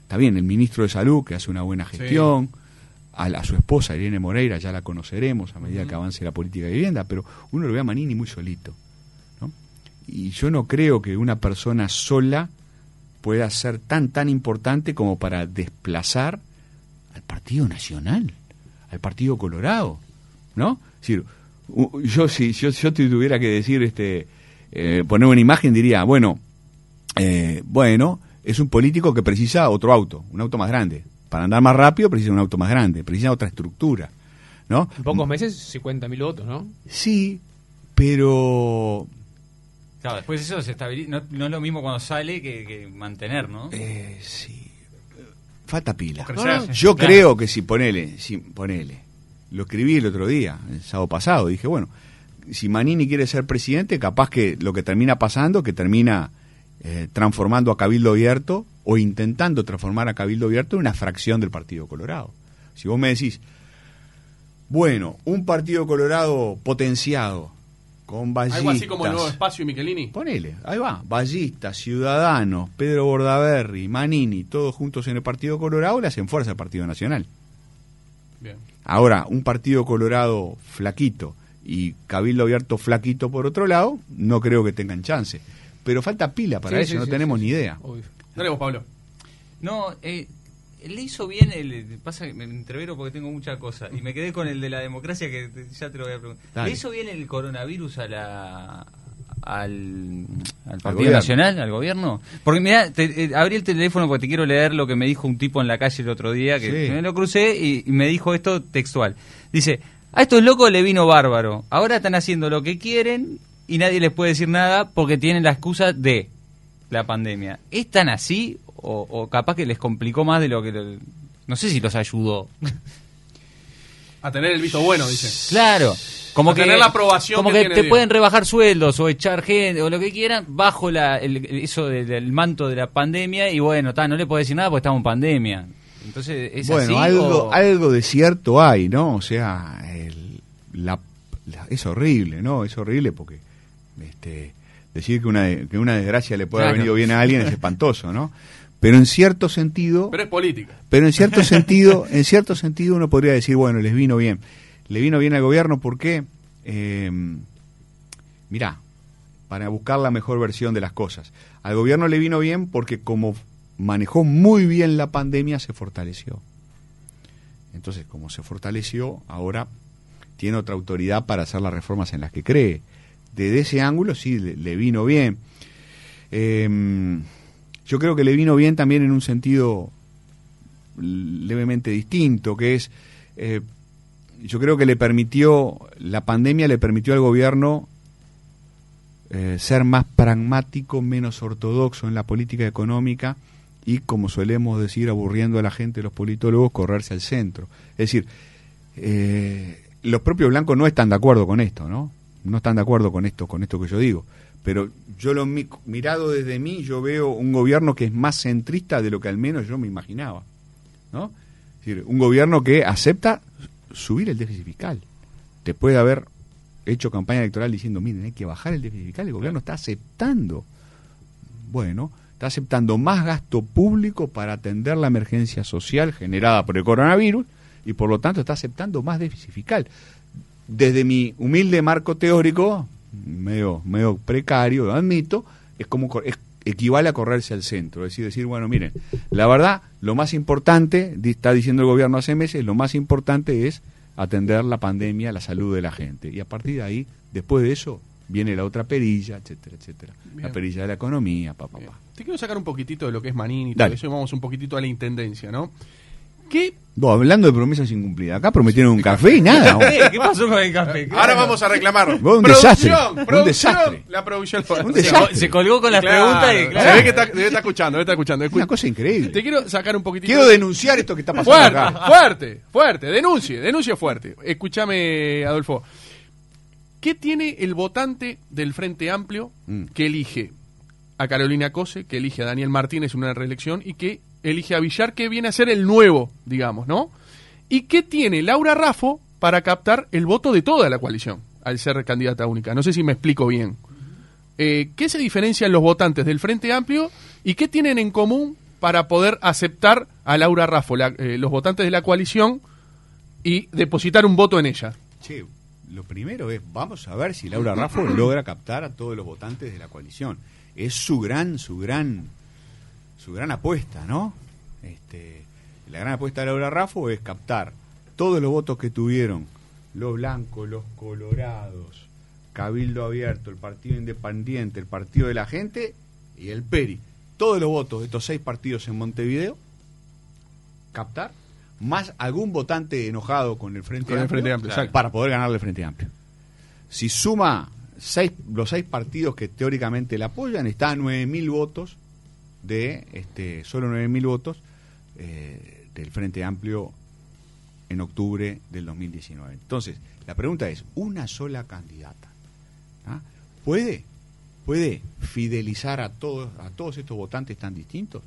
Está bien, el ministro de Salud, que hace una buena gestión. A, la- a su esposa, Irene Moreira, ya la conoceremos a medida que avance la política de vivienda, pero uno lo ve a Manini muy solito. ¿no? Y yo no creo que una persona sola pueda ser tan, tan importante como para desplazar al Partido Nacional, al Partido Colorado, ¿no? Es decir, yo si yo, yo te tuviera que decir, este, eh, poner una imagen, diría, bueno, eh, bueno, es un político que precisa otro auto, un auto más grande. Para andar más rápido precisa un auto más grande, precisa otra estructura, ¿no? en pocos meses 50.000 votos, ¿no? Sí, pero Claro, después eso se estabiliza. No, no es lo mismo cuando sale que, que mantener, ¿no? eh, sí, falta pila. Crecer. Yo Claro. creo que si ponele, si ponele, lo escribí el otro día, el sábado pasado, dije, bueno, si Manini quiere ser presidente, capaz que lo que termina pasando, que termina eh, transformando a Cabildo Abierto o intentando transformar a Cabildo Abierto en una fracción del Partido Colorado. Si vos me decís, bueno, un Partido Colorado potenciado, con ballistas... Algo así como el nuevo espacio y Michelini. Ponele, ahí va. Ballistas, Ciudadanos, Pedro Bordaberry, Manini, todos juntos en el Partido Colorado le hacen fuerza al Partido Nacional. Bien. Ahora, un Partido Colorado flaquito y Cabildo Abierto flaquito por otro lado, no creo que tengan chance. Pero falta pila para Sí, eso, sí, no sí, tenemos sí, ni idea. Obvio. Dale vos, Pablo. No, eh, le hizo bien, el, pasa que me entrevero porque tengo muchas cosas y me quedé con el de la democracia que te- ya te lo voy a preguntar. Dale. ¿Le hizo bien el coronavirus a la al, al Partido. Nacional, al gobierno. Porque mira, abrí el teléfono porque te quiero leer lo que me dijo un tipo en la calle el otro día, que Sí. me lo crucé y, y me dijo esto textual. Dice, a estos locos le vino bárbaro. Ahora están haciendo lo que quieren y nadie les puede decir nada porque tienen la excusa de la pandemia. ¿Es tan así o, o capaz que les complicó más de lo que... lo- no sé si los ayudó. (laughs) A tener el visto bueno, dice. Claro. Como A que, tener la aprobación como que que, tiene te pueden rebajar sueldos o echar gente o lo que quieran bajo la, el- eso del, del manto de la pandemia y bueno, ta, no le puedo decir nada porque estamos en pandemia. Entonces, ¿es así bueno, algo, o- algo de cierto hay, ¿no? O sea, el- la- la- es horrible, ¿no? Es horrible porque este, decir que una, que una desgracia le puede haber Claro. venido bien a alguien es (laughs) espantoso, ¿no? Pero en cierto sentido, Pero es política. pero en cierto (laughs) sentido, en cierto sentido uno podría decir, bueno, les vino bien. Le vino bien al gobierno porque, eh, mirá, para buscar la mejor versión de las cosas. Al gobierno le vino bien porque como manejó muy bien la pandemia, se fortaleció. Entonces, como se fortaleció, ahora tiene otra autoridad para hacer las reformas en las que cree. Desde ese ángulo sí le, le vino bien. Eh, yo creo que le vino bien también en un sentido levemente distinto, que es, eh, yo creo que le permitió, la pandemia le permitió al gobierno eh, ser más pragmático, menos ortodoxo en la política económica y, como solemos decir, aburriendo a la gente, los politólogos, correrse al centro. Es decir, eh, los propios blancos no están de acuerdo con esto, ¿no? No están de acuerdo con esto, con esto que yo digo. Pero yo lo mi- mirado desde mí, yo veo un gobierno que es más centrista de lo que al menos yo me imaginaba, ¿no? Es decir, un gobierno que acepta subir el déficit fiscal. Te puede haber hecho campaña electoral diciendo, miren, hay que bajar el déficit fiscal, el gobierno está aceptando. Bueno, está aceptando más gasto público para atender la emergencia social generada por el coronavirus y por lo tanto está aceptando más déficit fiscal. Desde mi humilde marco teórico, medio, medio precario, lo admito, es como es- equivale a correrse al centro, es decir, decir, bueno, miren, la verdad, lo más importante, está diciendo el gobierno hace meses, lo más importante es atender la pandemia, la salud de la gente. Y a partir de ahí, después de eso, viene la otra perilla, etcétera, etcétera. La perilla de la economía, papá, Bien. papá. Te quiero sacar un poquitito de lo que es Manini y todo eso y vamos un poquito a la intendencia, ¿no? ¿Qué? No, hablando de promesas incumplidas, acá prometieron un café y nada. (laughs) ¿Qué pasó con el café? Ahora vamos a reclamar. Vos, un producción, desastre, un producción. desastre. La producción. Un Se, desastre. se colgó con las Claro, preguntas y Se claro. ve que está, debe estar escuchando, debe estar escuchando. Es una cosa increíble. Te quiero sacar un poquitito. Quiero denunciar esto que está pasando Fuerte, acá. fuerte, fuerte. Denuncie, denuncie fuerte. Escúchame, Adolfo. ¿Qué tiene el votante del Frente Amplio Mm. que elige a Carolina Cose, que elige a Daniel Martínez en una reelección y que elige a Villar, que viene a ser el nuevo, digamos, ¿no? ¿Y qué tiene Laura Raffo para captar el voto de toda la coalición al ser candidata única? No sé si me explico bien. Eh, ¿Qué se diferencian los votantes del Frente Amplio y qué tienen en común para poder aceptar a Laura Raffo, la- eh, los votantes de la coalición, y depositar un voto en ella? Che, lo primero es, vamos a ver si Laura Raffo logra captar a todos los votantes de la coalición. Es su gran, su gran, su gran apuesta, ¿no? Este, la gran apuesta de Laura Raffo es captar todos los votos que tuvieron los blancos, los colorados, Cabildo Abierto, el Partido Independiente, el Partido de la Gente y el PERI. Todos los votos de estos seis partidos en Montevideo, captar, más algún votante enojado con el Frente Con el Amplio, Frente Amplio, exacto. para poder ganarle el Frente Amplio. Si suma seis, los seis partidos que teóricamente la apoyan, está a 9.000 votos de, este, solo 9.000 votos eh, del Frente Amplio en octubre del 2019. Entonces, la pregunta es, ¿una sola candidata ¿ah? puede, puede fidelizar a todos, a todos estos votantes tan distintos?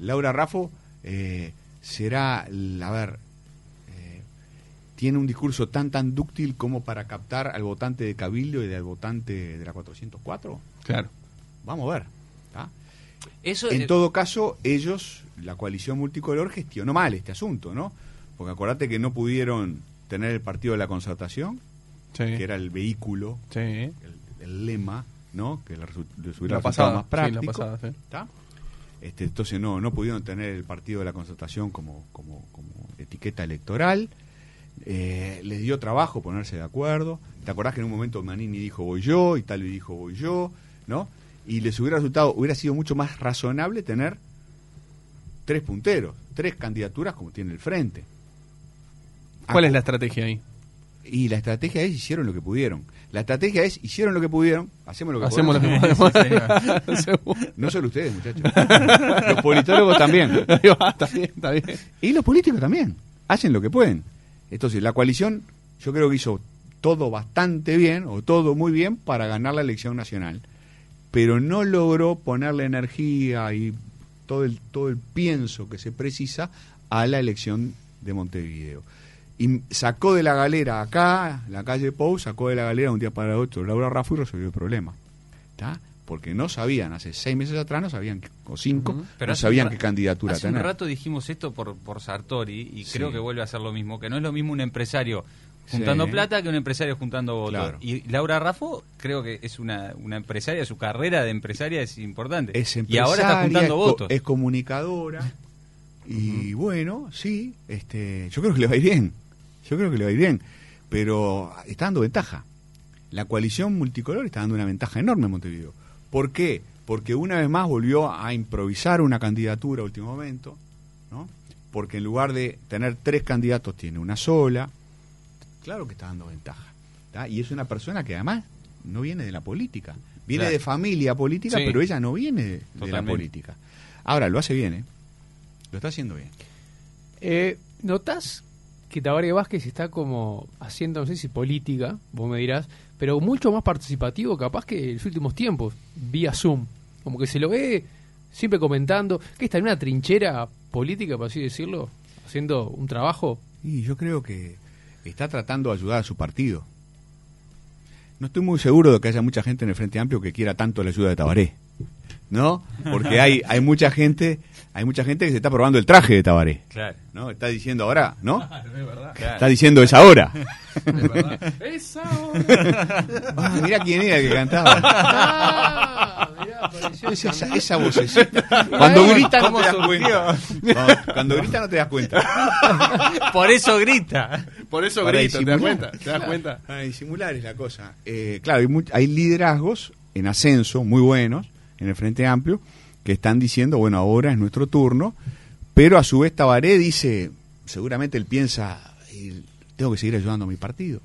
Laura Raffo eh, será, a ver, eh, tiene un discurso tan tan dúctil como para captar al votante de Cabildo y al votante de la 404? Claro. Vamos a ver. Eso En eh, todo caso, ellos, la coalición multicolor, gestionó mal este asunto, ¿no? Porque acordate que no pudieron tener el partido de la concertación, Sí. que era el vehículo, Sí. el, el lema, ¿no? Que les hubiera pasada. más sí, práctico. la pasada, sí. ¿tá? Este, entonces no, no pudieron tener el partido de la concertación como, como, como etiqueta electoral. eh, les dio trabajo ponerse de acuerdo. ¿Te acordás que en un momento Manini dijo voy yo y Talvi dijo voy yo? ¿No? Y les hubiera resultado, hubiera sido mucho más razonable tener tres punteros, tres candidaturas como tiene el frente. ¿Cuál es la estrategia ahí? Y la estrategia es hicieron lo que pudieron. La estrategia es hicieron lo que pudieron, hacemos lo que Hacemos lo que podemos. (laughs) (laughs) No solo ustedes, muchachos. los politólogos también. (laughs) Ahí va, está bien, está bien. Y los políticos también. Hacen lo que pueden. Entonces, la coalición, yo creo que hizo todo bastante bien, o todo muy bien, para ganar la elección nacional. Pero no logró ponerle energía y todo el, todo el pienso que se precisa a la elección de Montevideo. Y sacó de la galera acá, la calle Pou, sacó de la galera un día para otro Laura Raffo y resolvió el problema. ¿Está? Porque no sabían, hace seis meses atrás no sabían, o cinco. Pero no hace sabían qué candidatura Hace tener. un rato dijimos esto por, por Sartori y Sí. creo que vuelve a ser lo mismo, que no es lo mismo un empresario juntando Sí. plata que un empresario juntando votos. Claro. Y Laura Raffo creo que es una, una empresaria, su carrera de empresaria es importante. es y ahora está juntando es, co- votos. es comunicadora y bueno, sí, este, yo creo que le va a ir bien, yo creo que le va a ir bien, pero está dando ventaja. La coalición multicolor está dando una ventaja enorme en Montevideo. ¿Por qué? Porque una vez más volvió a improvisar una candidatura a último momento, ¿no? Porque en lugar de tener tres candidatos tiene una sola. Claro que está dando ventaja. ¿tá? Y es una persona que además no viene de la política. Viene Claro. de familia política, Sí. pero ella no viene de, de la política. Ahora, lo hace bien, ¿eh? Lo está haciendo bien. Eh, ¿Notás que Tabaré Vázquez está como haciendo, no sé si política, vos me dirás, pero mucho más participativo capaz que en los últimos tiempos, vía Zoom? Como que se lo ve siempre comentando, que está en una trinchera política, por así decirlo, haciendo un trabajo. Y yo creo que está tratando de ayudar a su partido. No estoy muy seguro de que haya mucha gente en el Frente Amplio que quiera tanto la ayuda de Tabaré. ¿No? Porque hay, hay mucha gente, hay mucha gente que se está probando el traje de Tabaré. Claro, ¿No? Está diciendo ahora, ¿no? (laughs) Es verdad. claro. Está diciendo es ahora. (laughs) Es verdad. Esa hora. Ah, mira quién era el que cantaba. (laughs) Ah, mirá, apareció Esa, esa- esa, vocecita. Cuando grita no ¿Cómo te das cuenta. Cuando, cuando grita no te das cuenta. Por eso grita. Por eso Para grito, ¿te das cuenta? ¿Te das cuenta? Ah, disimular es la cosa. Eh, claro, hay, hay liderazgos en ascenso muy buenos en el Frente Amplio que están diciendo, bueno, ahora es nuestro turno, pero a su vez Tabaré dice, seguramente él piensa, "Y tengo que seguir ayudando a mi partido.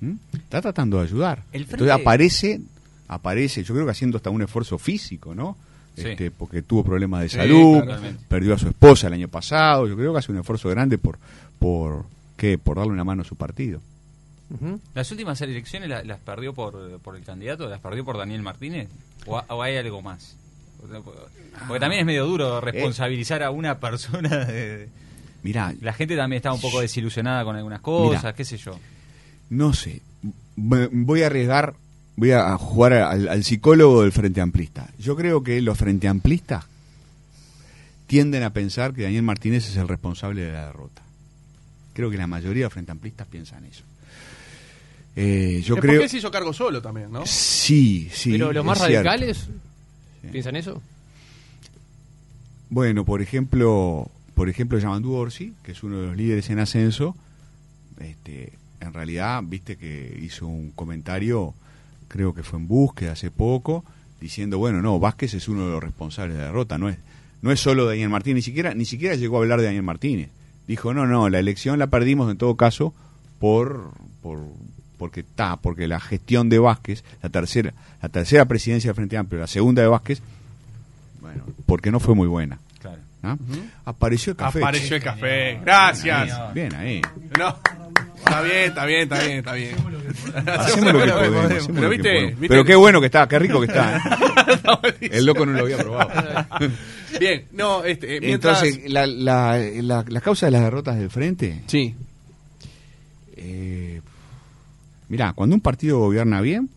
¿Mm? Está tratando de ayudar. El frente- Entonces aparece, aparece, yo creo que haciendo hasta un esfuerzo físico, ¿no? Sí. Este, porque tuvo problemas de Sí, salud, claramente. perdió a su esposa el año pasado, yo creo que hace un esfuerzo grande por, por, ¿qué? por darle una mano a su partido. ¿Las últimas elecciones la- las, perdió por, por el candidato? ¿Las perdió por Daniel Martínez? ¿O, o hay algo más? Porque también es medio duro responsabilizar a una persona. de- Mirá, La gente también está un poco desilusionada con algunas cosas, Mirá. qué sé yo. No sé. Voy a arriesgar, voy a jugar al, al psicólogo del Frente Amplista. Yo creo que los Frente Amplistas tienden a pensar que Daniel Martínez es el responsable de la derrota. Creo que la mayoría de los Frente Amplistas piensan eso. Eh, yo es creo. porque él se hizo cargo solo también, ¿no? Sí, sí. pero los más es cierto. Sí. piensan eso. Bueno, por ejemplo, por ejemplo, Yamandu Orsi, que es uno de los líderes en ascenso, este, en realidad, viste que hizo un comentario, creo que fue en búsqueda hace poco, diciendo, bueno, no, Vázquez es uno de los responsables de la derrota, no es, no es solo Daniel Martínez, ni siquiera, ni siquiera llegó a hablar de Daniel Martínez. Dijo, no, no, la elección la perdimos en todo caso por, por porque está, porque la gestión de Vázquez, la tercera, la tercera presidencia del Frente Amplio, la segunda de Vázquez, bueno, porque no fue muy buena. Claro. ¿ah? Apareció el café. Apareció el café. Gracias. Bien ahí. No. Está bien, está bien, está bien, está bien. Hacemos lo que podemos. Pero lo que viste, podemos. viste- Pero qué bueno que está, qué rico que está. ¿eh? (laughs) El loco no lo había probado. (laughs) Bien, no, este, eh, mientras... Entonces, la, la, la, la causa de las derrotas del frente, Sí, eh, mirá, cuando un partido gobierna bien,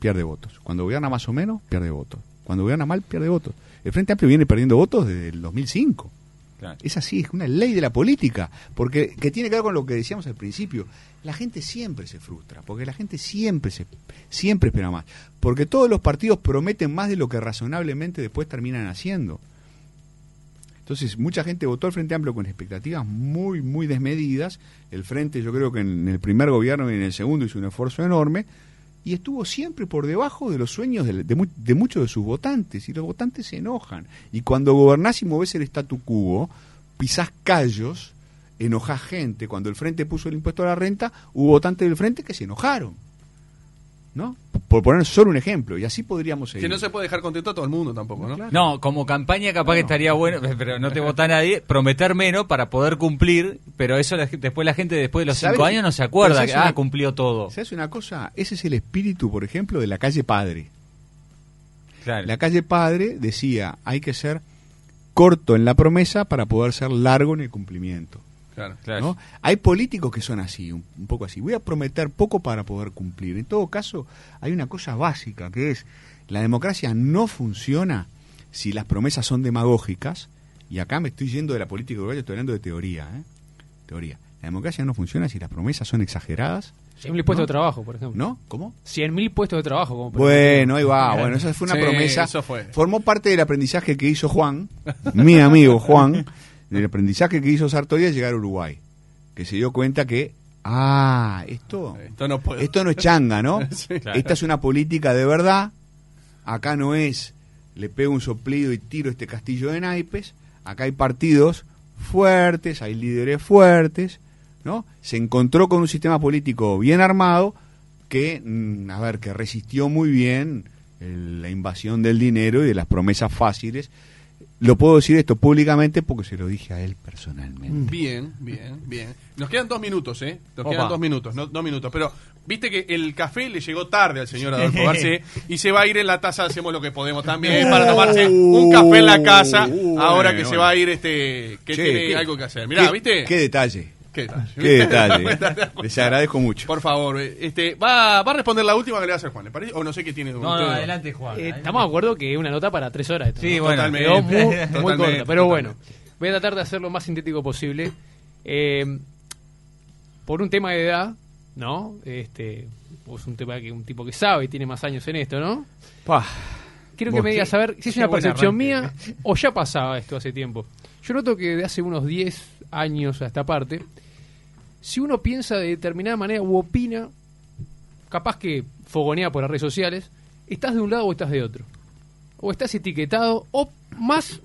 pierde votos. Cuando gobierna más o menos, pierde votos. Cuando gobierna mal, pierde votos. El Frente Amplio viene perdiendo votos desde el 2005. Claro. Es así, es una ley de la política, porque que tiene que ver con lo que decíamos al principio. La gente siempre se frustra, porque la gente siempre se siempre espera más, porque todos los partidos prometen más de lo que razonablemente después terminan haciendo. Entonces, mucha gente votó al Frente Amplio con expectativas muy, muy desmedidas. El Frente, yo creo que en el primer gobierno y en el segundo hizo un esfuerzo enorme y estuvo siempre por debajo de los sueños de, de mu- de muchos de sus votantes. Y los votantes se enojan. Y cuando gobernás y movés el statu quo, pisás callos, enojás gente. Cuando el Frente puso el impuesto a la renta, hubo votantes del Frente que se enojaron. ¿No? Por poner solo un ejemplo. Y así podríamos seguir. Que no se puede dejar contento a todo el mundo tampoco, ¿no? Claro. No, como campaña capaz que estaría bueno, (laughs) pero no te vota nadie, prometer menos para poder cumplir, pero eso la después la gente después de los ¿Sabes cinco años no se acuerda que ¿sabes ah, una- cumplió todo. ¿Sabes una cosa? Ese es el espíritu, por ejemplo, de la calle Padre. Claro. La calle Padre decía, hay que ser corto en la promesa para poder ser largo en el cumplimiento. Claro. Claro. ¿no? Hay políticos que son así, un, un poco así. Voy a prometer poco para poder cumplir. En todo caso, hay una cosa básica que es, la democracia no funciona si las promesas son demagógicas, y acá me estoy yendo de la política uruguaya, estoy hablando de teoría. ¿eh? Teoría. La democracia no funciona si las promesas son exageradas, 100.000 puestos ¿No? de trabajo, por ejemplo. ¿no? ¿Cómo? 100.000 puestos de trabajo. Como Bueno, ahí va. Bueno, esa fue una Sí, promesa. eso fue. Formó parte del aprendizaje que hizo Juan, mi amigo Juan, (laughs) del aprendizaje que hizo Sartori al llegar a Uruguay. Que se dio cuenta que, ah, esto, Esto no puede. esto no es changa, ¿no? (laughs) Sí. Claro. Esta es una política de verdad. Acá no es, le pego un soplido y tiro este castillo de naipes. Acá hay partidos fuertes, hay líderes fuertes, ¿no? Se encontró con un sistema político bien armado que, mm, a ver, que resistió muy bien el- la invasión del dinero y de las promesas fáciles. Lo puedo decir esto públicamente porque se lo dije a él personalmente. Bien, bien, bien. Nos quedan dos minutos, ¿eh? Nos Opa. quedan dos minutos, no, dos minutos. Pero viste que el café le llegó tarde al señor Adolfo (laughs) Garcé y se va a ir en la taza, hacemos lo que podemos también, para tomarse un café en la casa, Uh, ahora que se va a ir este, que Che, tiene qué- algo que hacer. Mirá, qué- ¿viste? Qué detalle. ¿Qué tal? (laughs) Qué detalle. (laughs) Les agradezco mucho. Por favor, eh, este, va, va a responder la última que le va a hacer Juan, ¿le parece? O no sé qué tiene. No, no, adelante Juan. Eh, Adelante. estamos de acuerdo que es una nota para tres horas. Esto, Sí, ¿no? bueno. Totalmente. Quedó muy, muy Totalmente, corta. Pero bueno, voy a tratar de hacer lo más sintético posible. Eh, por un tema de edad, ¿no? Este, es un tema que un tipo que sabe y tiene más años en esto, ¿no? Pa. Quiero que me digas a ver si es una percepción arranque. mía o ya pasaba esto hace tiempo. Yo noto que de hace unos 10 años a esta parte, si uno piensa de determinada manera u opina, capaz que fogonea por las redes sociales, estás de un lado o estás de otro. O estás etiquetado, o más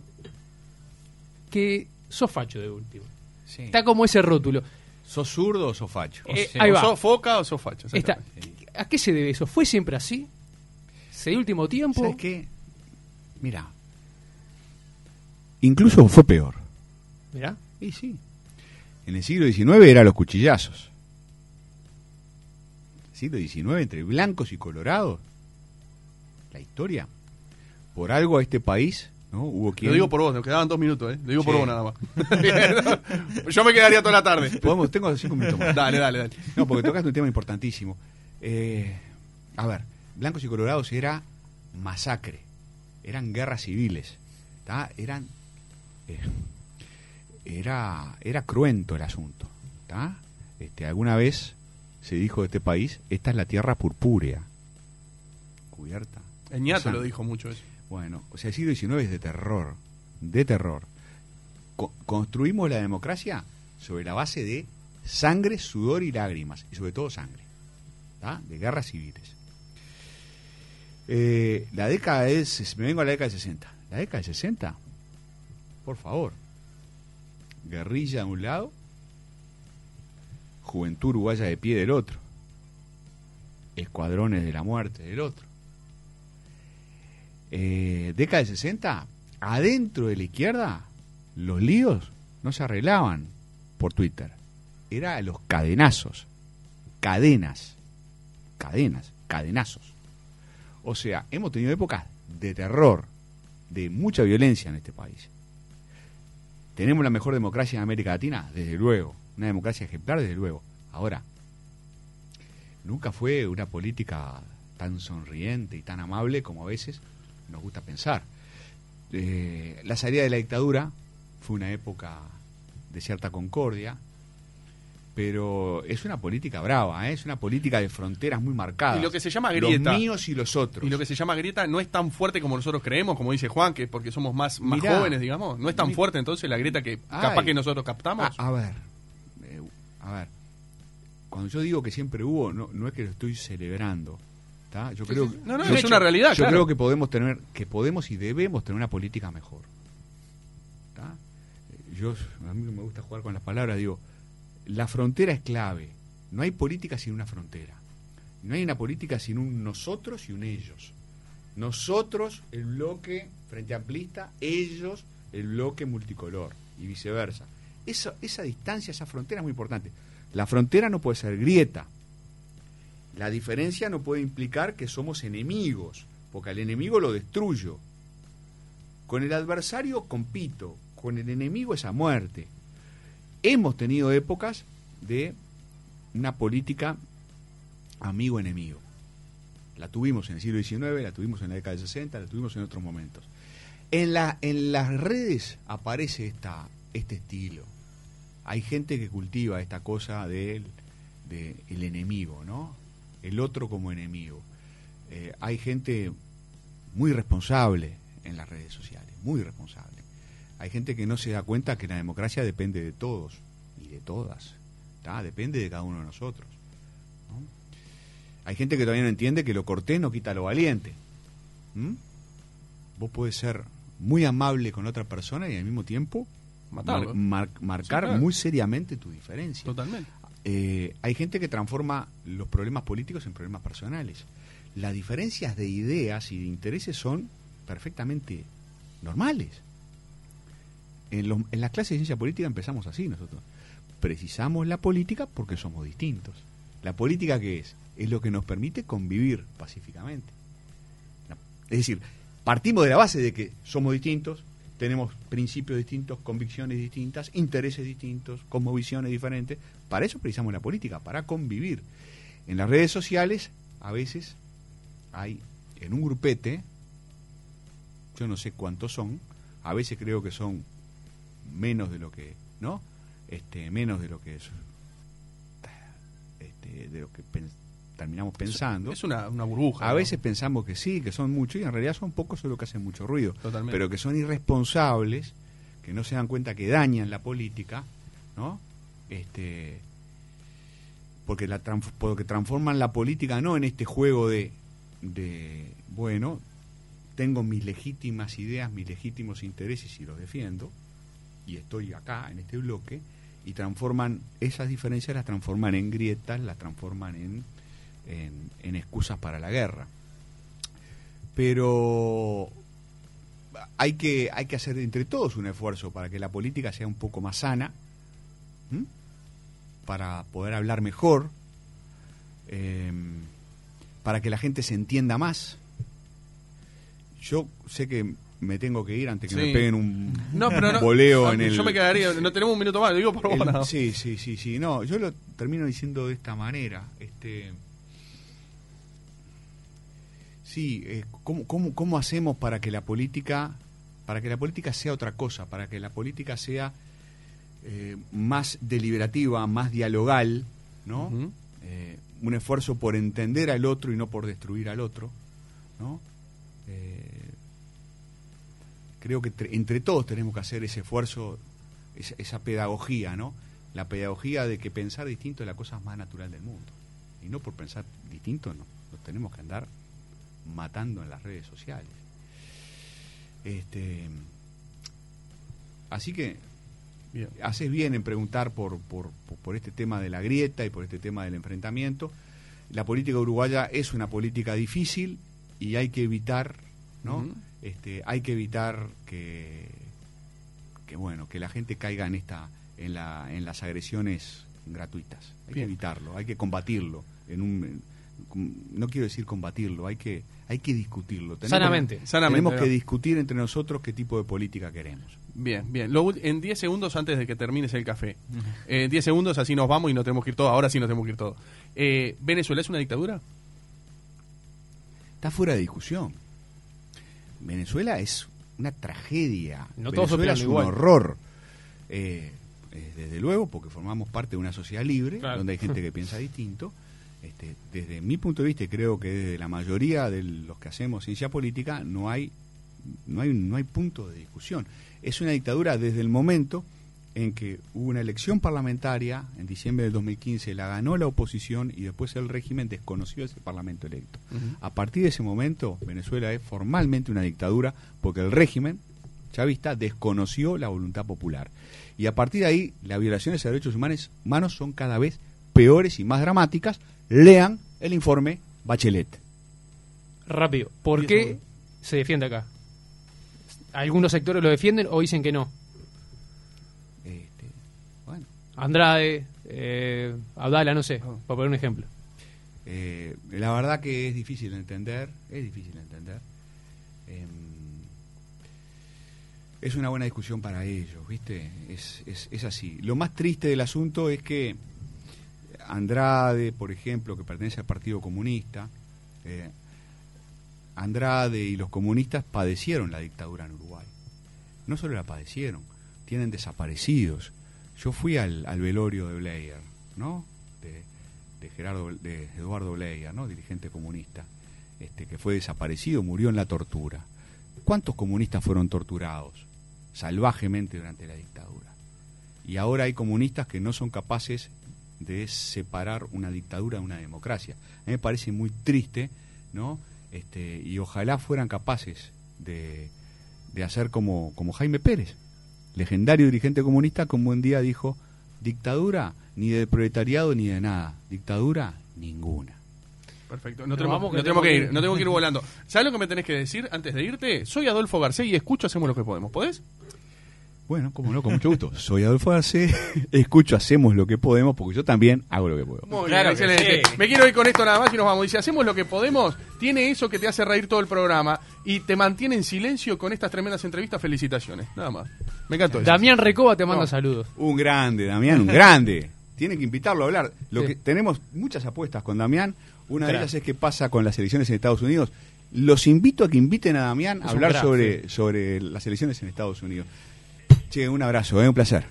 que sos facho de último. Sí. Está como ese rótulo. ¿Sos zurdo o sos facho? Eh, sí. ahí O va. sos foca o sos. Está. exactamente. ¿A qué se debe eso? ¿Fue siempre así? ¿Se dio último tiempo? ¿Sabes qué? Mira. Incluso fue peor. Mirá. Y sí. En el siglo XIX eran los cuchillazos. Siglo XIX entre blancos y colorados. La historia. Por algo a este país, ¿no? Hubo quien. Lo digo por vos, nos quedaban dos minutos, ¿eh? Lo digo por vos nada más. (laughs) Yo me quedaría toda la tarde. Podemos- tengo cinco minutos más. Dale, dale, dale. No, porque tocaste un tema importantísimo. Eh, a ver, blancos y colorados era masacre, eran guerras civiles, ¿tá? eran eh, era era cruento el asunto, ¿tá? Este, alguna vez se dijo de este país, esta es la tierra purpúrea, cubierta. El ñato lo dijo mucho eso. Bueno, o sea, el siglo XIX es de terror, de terror. Co- construimos la democracia sobre la base de sangre, sudor y lágrimas, y sobre todo sangre, ¿tá? de guerras civiles. Eh, la década es, me vengo a la década del 60. La década del 60, por favor, guerrilla de un lado, juventud uruguaya de pie del otro, escuadrones de la muerte del otro eh, década del 60, adentro de la izquierda, los líos no se arreglaban por Twitter. Era los cadenazos. Cadenas. Cadenas. Cadenazos. O sea, hemos tenido épocas de terror, de mucha violencia en este país. ¿Tenemos la mejor democracia en América Latina? Desde luego. Una democracia ejemplar, desde luego. Ahora, nunca fue una política tan sonriente y tan amable como a veces nos gusta pensar. Eh, la salida de la dictadura fue una época de cierta concordia. Pero es una política brava, ¿eh? es una política de fronteras muy marcadas. Y lo que se llama grieta. Los míos y los otros. Y lo que se llama grieta no es tan fuerte como nosotros creemos, como dice Juan, que porque somos más, más Mirá. jóvenes, digamos. No es tan Mi- fuerte entonces la grieta que capaz Ay. que nosotros captamos. a, a ver, eh, a ver, cuando yo digo que siempre hubo, no, no es que lo estoy celebrando. ¿tá? Yo creo, sí. No, no, es una realidad, Yo claro. creo que podemos tener, que podemos y debemos tener una política mejor. ¿tá? Yo, a mí me gusta jugar con las palabras, digo, la frontera es clave. No hay política sin una frontera. No hay una política sin un nosotros y un ellos. Nosotros, el bloque frente amplista, ellos, el bloque multicolor y viceversa. Esa, esa distancia, esa frontera es muy importante. La frontera no puede ser grieta. La diferencia no puede implicar que somos enemigos, porque al enemigo lo destruyo. Con el adversario compito, con el enemigo es a muerte. Hemos tenido épocas de una política amigo-enemigo. La tuvimos en el siglo XIX, la tuvimos en la década de 60, la tuvimos en otros momentos. En, la, en las redes aparece esta, este estilo. Hay gente que cultiva esta cosa del de enemigo, ¿no? El otro como enemigo. Eh, hay gente muy responsable en las redes sociales, muy responsable. Hay gente que no se da cuenta que la democracia depende de todos y de todas. ¿tá? Depende de cada uno de nosotros. ¿no? Hay gente que todavía no entiende que lo cortés no quita lo valiente. ¿Mm? Vos podés ser muy amable con otra persona y al mismo tiempo Matarlo. mar- mar- marcar Sí, claro. muy seriamente tu diferencia. Totalmente. Eh, hay gente que transforma los problemas políticos en problemas personales. Las diferencias de ideas y de intereses son perfectamente normales. En, los- en las clases de ciencia política empezamos así nosotros. Precisamos la política porque somos distintos. ¿La política qué es? Es lo que nos permite convivir pacíficamente. Es decir, partimos de la base de que somos distintos, tenemos principios distintos, convicciones distintas, intereses distintos, cosmovisiones diferentes. Para eso precisamos la política, para convivir. En las redes sociales, a veces hay en un grupete, yo no sé cuántos son, a veces creo que son menos de lo que, ¿no? Este, menos de lo que es, este, de lo que terminamos pensando. Es una, una burbuja. A ¿no? veces pensamos que sí, que son muchos, y en realidad son pocos solo que hacen mucho ruido. Totalmente. Pero que son irresponsables, que no se dan cuenta que dañan la política, ¿no? Este, porque, la trans- porque transforman la política no en este juego de, de, bueno, tengo mis legítimas ideas, mis legítimos intereses y los defiendo, y estoy acá en este bloque, y transforman esas diferencias, las transforman en grietas, las transforman en, en, excusas para la guerra. Pero hay que, hay que hacer entre todos un esfuerzo para que la política sea un poco más sana, para poder hablar mejor, eh, para que la gente se entienda más. Yo sé que me tengo que ir antes que Sí. me peguen un No, pero no. voleo no, en el... Yo me quedaría. No tenemos un minuto más, lo digo por vos. El- nada sí, sí, sí, sí. No, yo lo termino diciendo de esta manera. Este, sí, eh, ¿cómo, cómo, cómo hacemos para que la política, para que la política sea otra cosa, para que la política sea eh, más deliberativa, más dialogal, ¿no? Eh, un esfuerzo por entender al otro y no por destruir al otro, ¿no? Eh, creo que tre- entre todos tenemos que hacer ese esfuerzo, esa, esa pedagogía, ¿no? La pedagogía de que pensar distinto es la cosa más natural del mundo. Y no por pensar distinto, no. Nos tenemos que andar matando en las redes sociales. Este, así que Bien. haces bien en preguntar por, por, por- este tema de la grieta y por este tema del enfrentamiento. La política uruguaya es una política difícil y hay que evitar, ¿no? Este, hay que evitar que, que bueno, que la gente caiga en esta, en la, en las agresiones gratuitas. Hay que evitarlo, hay que combatirlo. En un, no quiero decir combatirlo, hay que, hay que discutirlo. Sanamente. Sanamente, tenemos ¿no? que discutir entre nosotros qué tipo de política queremos. Bien, bien. Lo en 10 segundos antes de que termines el café. En 10 segundos así nos vamos y nos tenemos que ir todos. Ahora sí nos tenemos que ir todos. Eh, ¿Venezuela es una dictadura? está fuera de discusión. Venezuela es una tragedia. No todos Venezuela es un igual. horror. Eh, eh, desde luego, porque formamos parte de una sociedad libre, Claro. donde hay gente que piensa distinto. Este, desde mi punto de vista, y creo que desde la mayoría de los que hacemos ciencia política, no hay, no hay, no hay punto de discusión. Es una dictadura desde el momento en que hubo una elección parlamentaria en diciembre del 2015, la ganó la oposición y después el régimen desconoció ese parlamento electo. A partir de ese momento, Venezuela es formalmente una dictadura porque el régimen chavista desconoció la voluntad popular. Y a partir de ahí, las violaciones a derechos humanos, humanos son cada vez peores y más dramáticas. Lean el informe Bachelet. Rápido. ¿Por qué se defiende acá? Algunos sectores lo defienden o dicen que no. Andrade, eh, Abdala, no sé, Ah. para poner un ejemplo. eh, la verdad que es difícil de entender, es difícil de entender. Em, es una buena discusión para ellos, ¿viste? Es, es, es así. Lo más triste del asunto es que Andrade, por ejemplo, que pertenece al Partido Comunista, eh, Andrade y los comunistas padecieron la dictadura en Uruguay. No solo la padecieron, tienen desaparecidos. Yo fui al, al velorio de Blair, ¿no? De, de Gerardo, de Eduardo Blair, ¿no? Dirigente comunista, este, que fue desaparecido, murió en la tortura. ¿Cuántos comunistas fueron torturados salvajemente durante la dictadura? Y ahora hay comunistas que no son capaces de separar una dictadura de una democracia. A mí me parece muy triste, ¿no? Este, y ojalá fueran capaces de, de hacer como, como Jaime Pérez, legendario dirigente comunista, que un buen día dijo, dictadura ni de proletariado ni de nada, dictadura ninguna. Perfecto. No tenemos, vamos, que no tenemos que ir, no tengo que ir volando. ¿Sabes lo que me tenés que decir antes de irte? Soy Adolfo García y escucho Hacemos lo que podemos. ¿Podés? Bueno, como no, con mucho gusto. Soy Adolfo Arce, (laughs) escucho, hacemos lo que podemos, porque yo también hago lo que puedo. Muy Claro bien, excelente. sí. Me quiero ir con esto nada más y nos vamos. Dice, hacemos lo que podemos. Tiene eso que te hace reír todo el programa y te mantiene en silencio con estas tremendas entrevistas. Felicitaciones. Nada más. Me encantó eso. Damián Recoba te manda No. saludos. Un grande, Damián, un grande. (laughs) Tiene que invitarlo a hablar. Lo Sí. que tenemos muchas apuestas con Damián. Una de ellas es qué pasa con las elecciones en Estados Unidos. Los invito a que inviten a Damián a hablar crack, sobre, sobre las elecciones en Estados Unidos. Che, un abrazo, ¿eh? un placer.